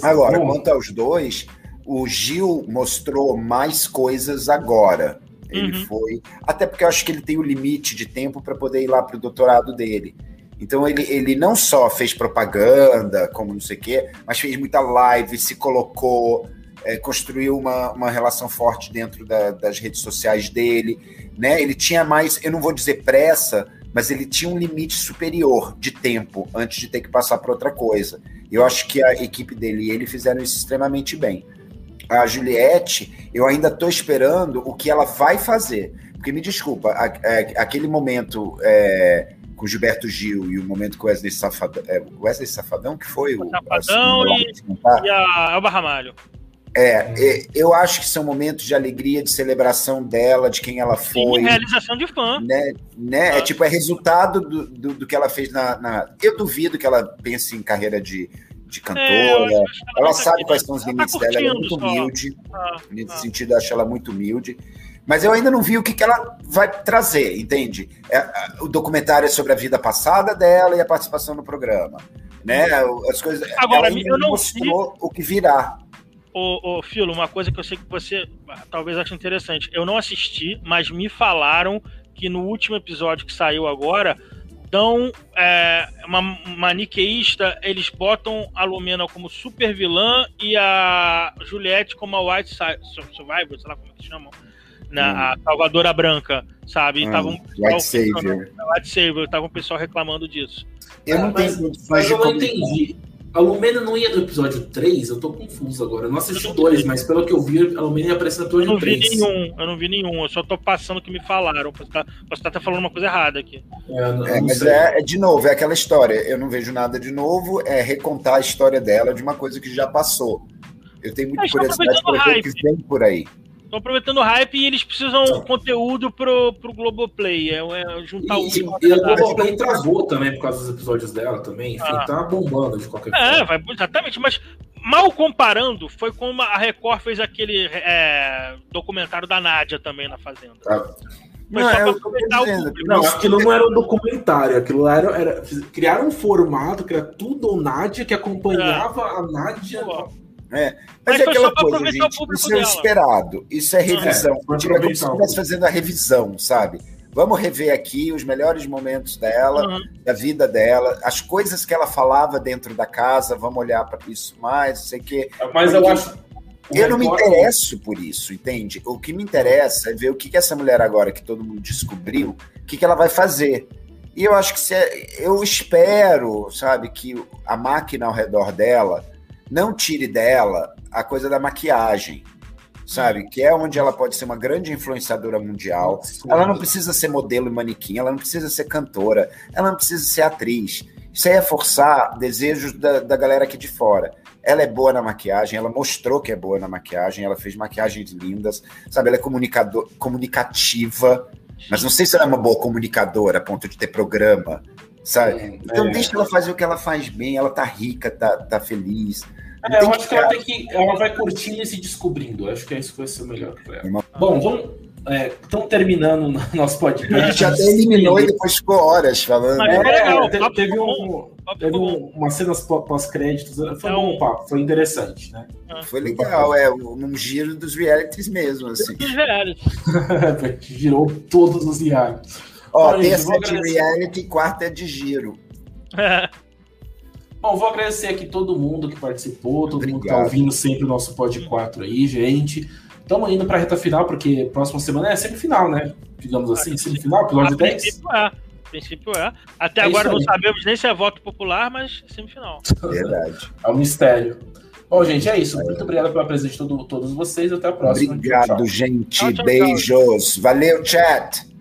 Agora, quanto aos dois, o Gil mostrou mais coisas agora. Ele uhum. foi. Até porque eu acho que ele tem o limite de tempo para poder ir lá para o doutorado dele. Então ele, ele não só fez propaganda, como não sei o quê, mas fez muita live, se colocou, é, construiu uma, uma relação forte dentro da, das redes sociais dele. Né? Ele tinha mais, eu não vou dizer pressa, mas ele tinha um limite superior de tempo antes de ter que passar para outra coisa. Eu acho que a equipe dele e ele fizeram isso extremamente bem a Juliette, eu ainda estou esperando o que ela vai fazer. Porque me desculpa, a, a, aquele momento é, com Gilberto Gil e o momento com Wesley Safadão. É, Wesley Safadão, que foi o. Safadão e, e a Elba Ramalho. É, é, eu acho que são momentos de alegria, de celebração dela, de quem ela foi. Sim, realização de fã. Né, né? Ah. É tipo, é resultado do, do, do, que ela fez na, na, Eu duvido que ela pense em carreira de, de cantora. É, ela sabe quais são os tá limites tá dela, ela é muito humilde. Ah, nesse ah. sentido, eu acho ela muito humilde. Mas eu ainda não vi o que, que ela vai trazer, entende? É, o documentário é sobre a vida passada dela e a participação no programa. Né? As coisas. Agora, ela eu não mostrou vi... o que virá. Ô, ô, Filo, uma coisa que eu sei que você talvez ache interessante. Eu não assisti, mas me falaram que no último episódio que saiu agora, dão é, uma maniqueísta, eles botam a Lumena como super vilã e a Juliette como a White Survivor, sei lá como é que chamam. Na, hum. A Salvadora Branca, sabe? E tava um White Savior. White Savior, tava um pessoal reclamando disso. Eu não, mas, mas eu não entendi. A Lumena não ia do episódio 3? Eu tô confuso agora. Eu não assisti o 2, mas pelo que eu vi, a Lumena ia aparecer no episódio 3. Eu não vi nenhum, eu não vi nenhum. Eu só tô passando o que me falaram. Posso estar, posso estar falando uma coisa errada aqui. É, não, é mas é, é, de novo, é aquela história. Eu não vejo nada de novo, é recontar a história dela de uma coisa que já passou. Eu tenho muita curiosidade para ver o que vem por aí estão aproveitando o hype e eles precisam de conteúdo pro, pro Globoplay. É, é juntar e, o. E, e o Globoplay travou também por causa dos episódios dela também. Enfim, ah. tá bombando de qualquer é, forma. Vai, exatamente, mas mal comparando, foi como a Record fez aquele é, documentário da Nádia também na Fazenda. Ah. Não, é, o público. Não, aquilo não era um documentário, aquilo era, era. Criaram um formato que era tudo ou Nádia, que acompanhava é. a Nádia. Pô é. Mas, Mas é aquela coisa, gente, isso dela. é esperado, isso é revisão. É, tipo, é como se estivesse fazendo a revisão, sabe? Vamos rever aqui os melhores momentos dela, uhum. da vida dela, as coisas que ela falava dentro da casa, vamos olhar para isso mais, não sei o quê. Mas eu acho. Eu não me interesso por isso, entende? O que me interessa é ver o que, que essa mulher agora que todo mundo descobriu, o que, que ela vai fazer. E eu acho que se é, eu espero, sabe, que a máquina ao redor dela não tire dela a coisa da maquiagem, sabe? Que é onde ela pode ser uma grande influenciadora mundial. Ela não precisa ser modelo e manequim, ela não precisa ser cantora, ela não precisa ser atriz. Isso aí é forçar desejos da, da galera aqui de fora. Ela é boa na maquiagem, ela mostrou que é boa na maquiagem, ela fez maquiagens lindas, sabe? Ela é comunicador, comunicativa, mas não sei se ela é uma boa comunicadora a ponto de ter programa, sabe? Então é. deixa ela fazer o que ela faz bem, ela tá rica, tá, tá feliz. É, eu acho que ela, tem que, ela vai curtindo e se descobrindo. Eu acho que é isso que vai ser o melhor para ela. Bom, vamos. Estão é, terminando o nosso podcast. A gente até eliminou e depois ficou horas falando. É, legal, teve, teve, um, teve um, umas cenas pós-créditos. Foi é bom o papo, foi interessante, né? Foi legal, é um giro dos realities mesmo. Assim. Dos realities. Girou todos os realities. Ó, terça é de reality, quarta é de giro. Bom, vou agradecer aqui todo mundo que participou, todo Obrigado. mundo que tá ouvindo sempre o nosso Pod 4 aí, gente. Estamos indo para a reta final, porque próxima semana é semifinal, né? Digamos assim, semifinal, episódio 10. Princípio é. princípio é. Até é agora não sabemos nem se é voto popular, mas é semifinal. Verdade. É um mistério. Bom, gente, é isso. Muito obrigado pela presença de todo, todos vocês. Até a próxima. Obrigado, tchau, tchau. gente. Tchau, Beijos. Valeu, chat.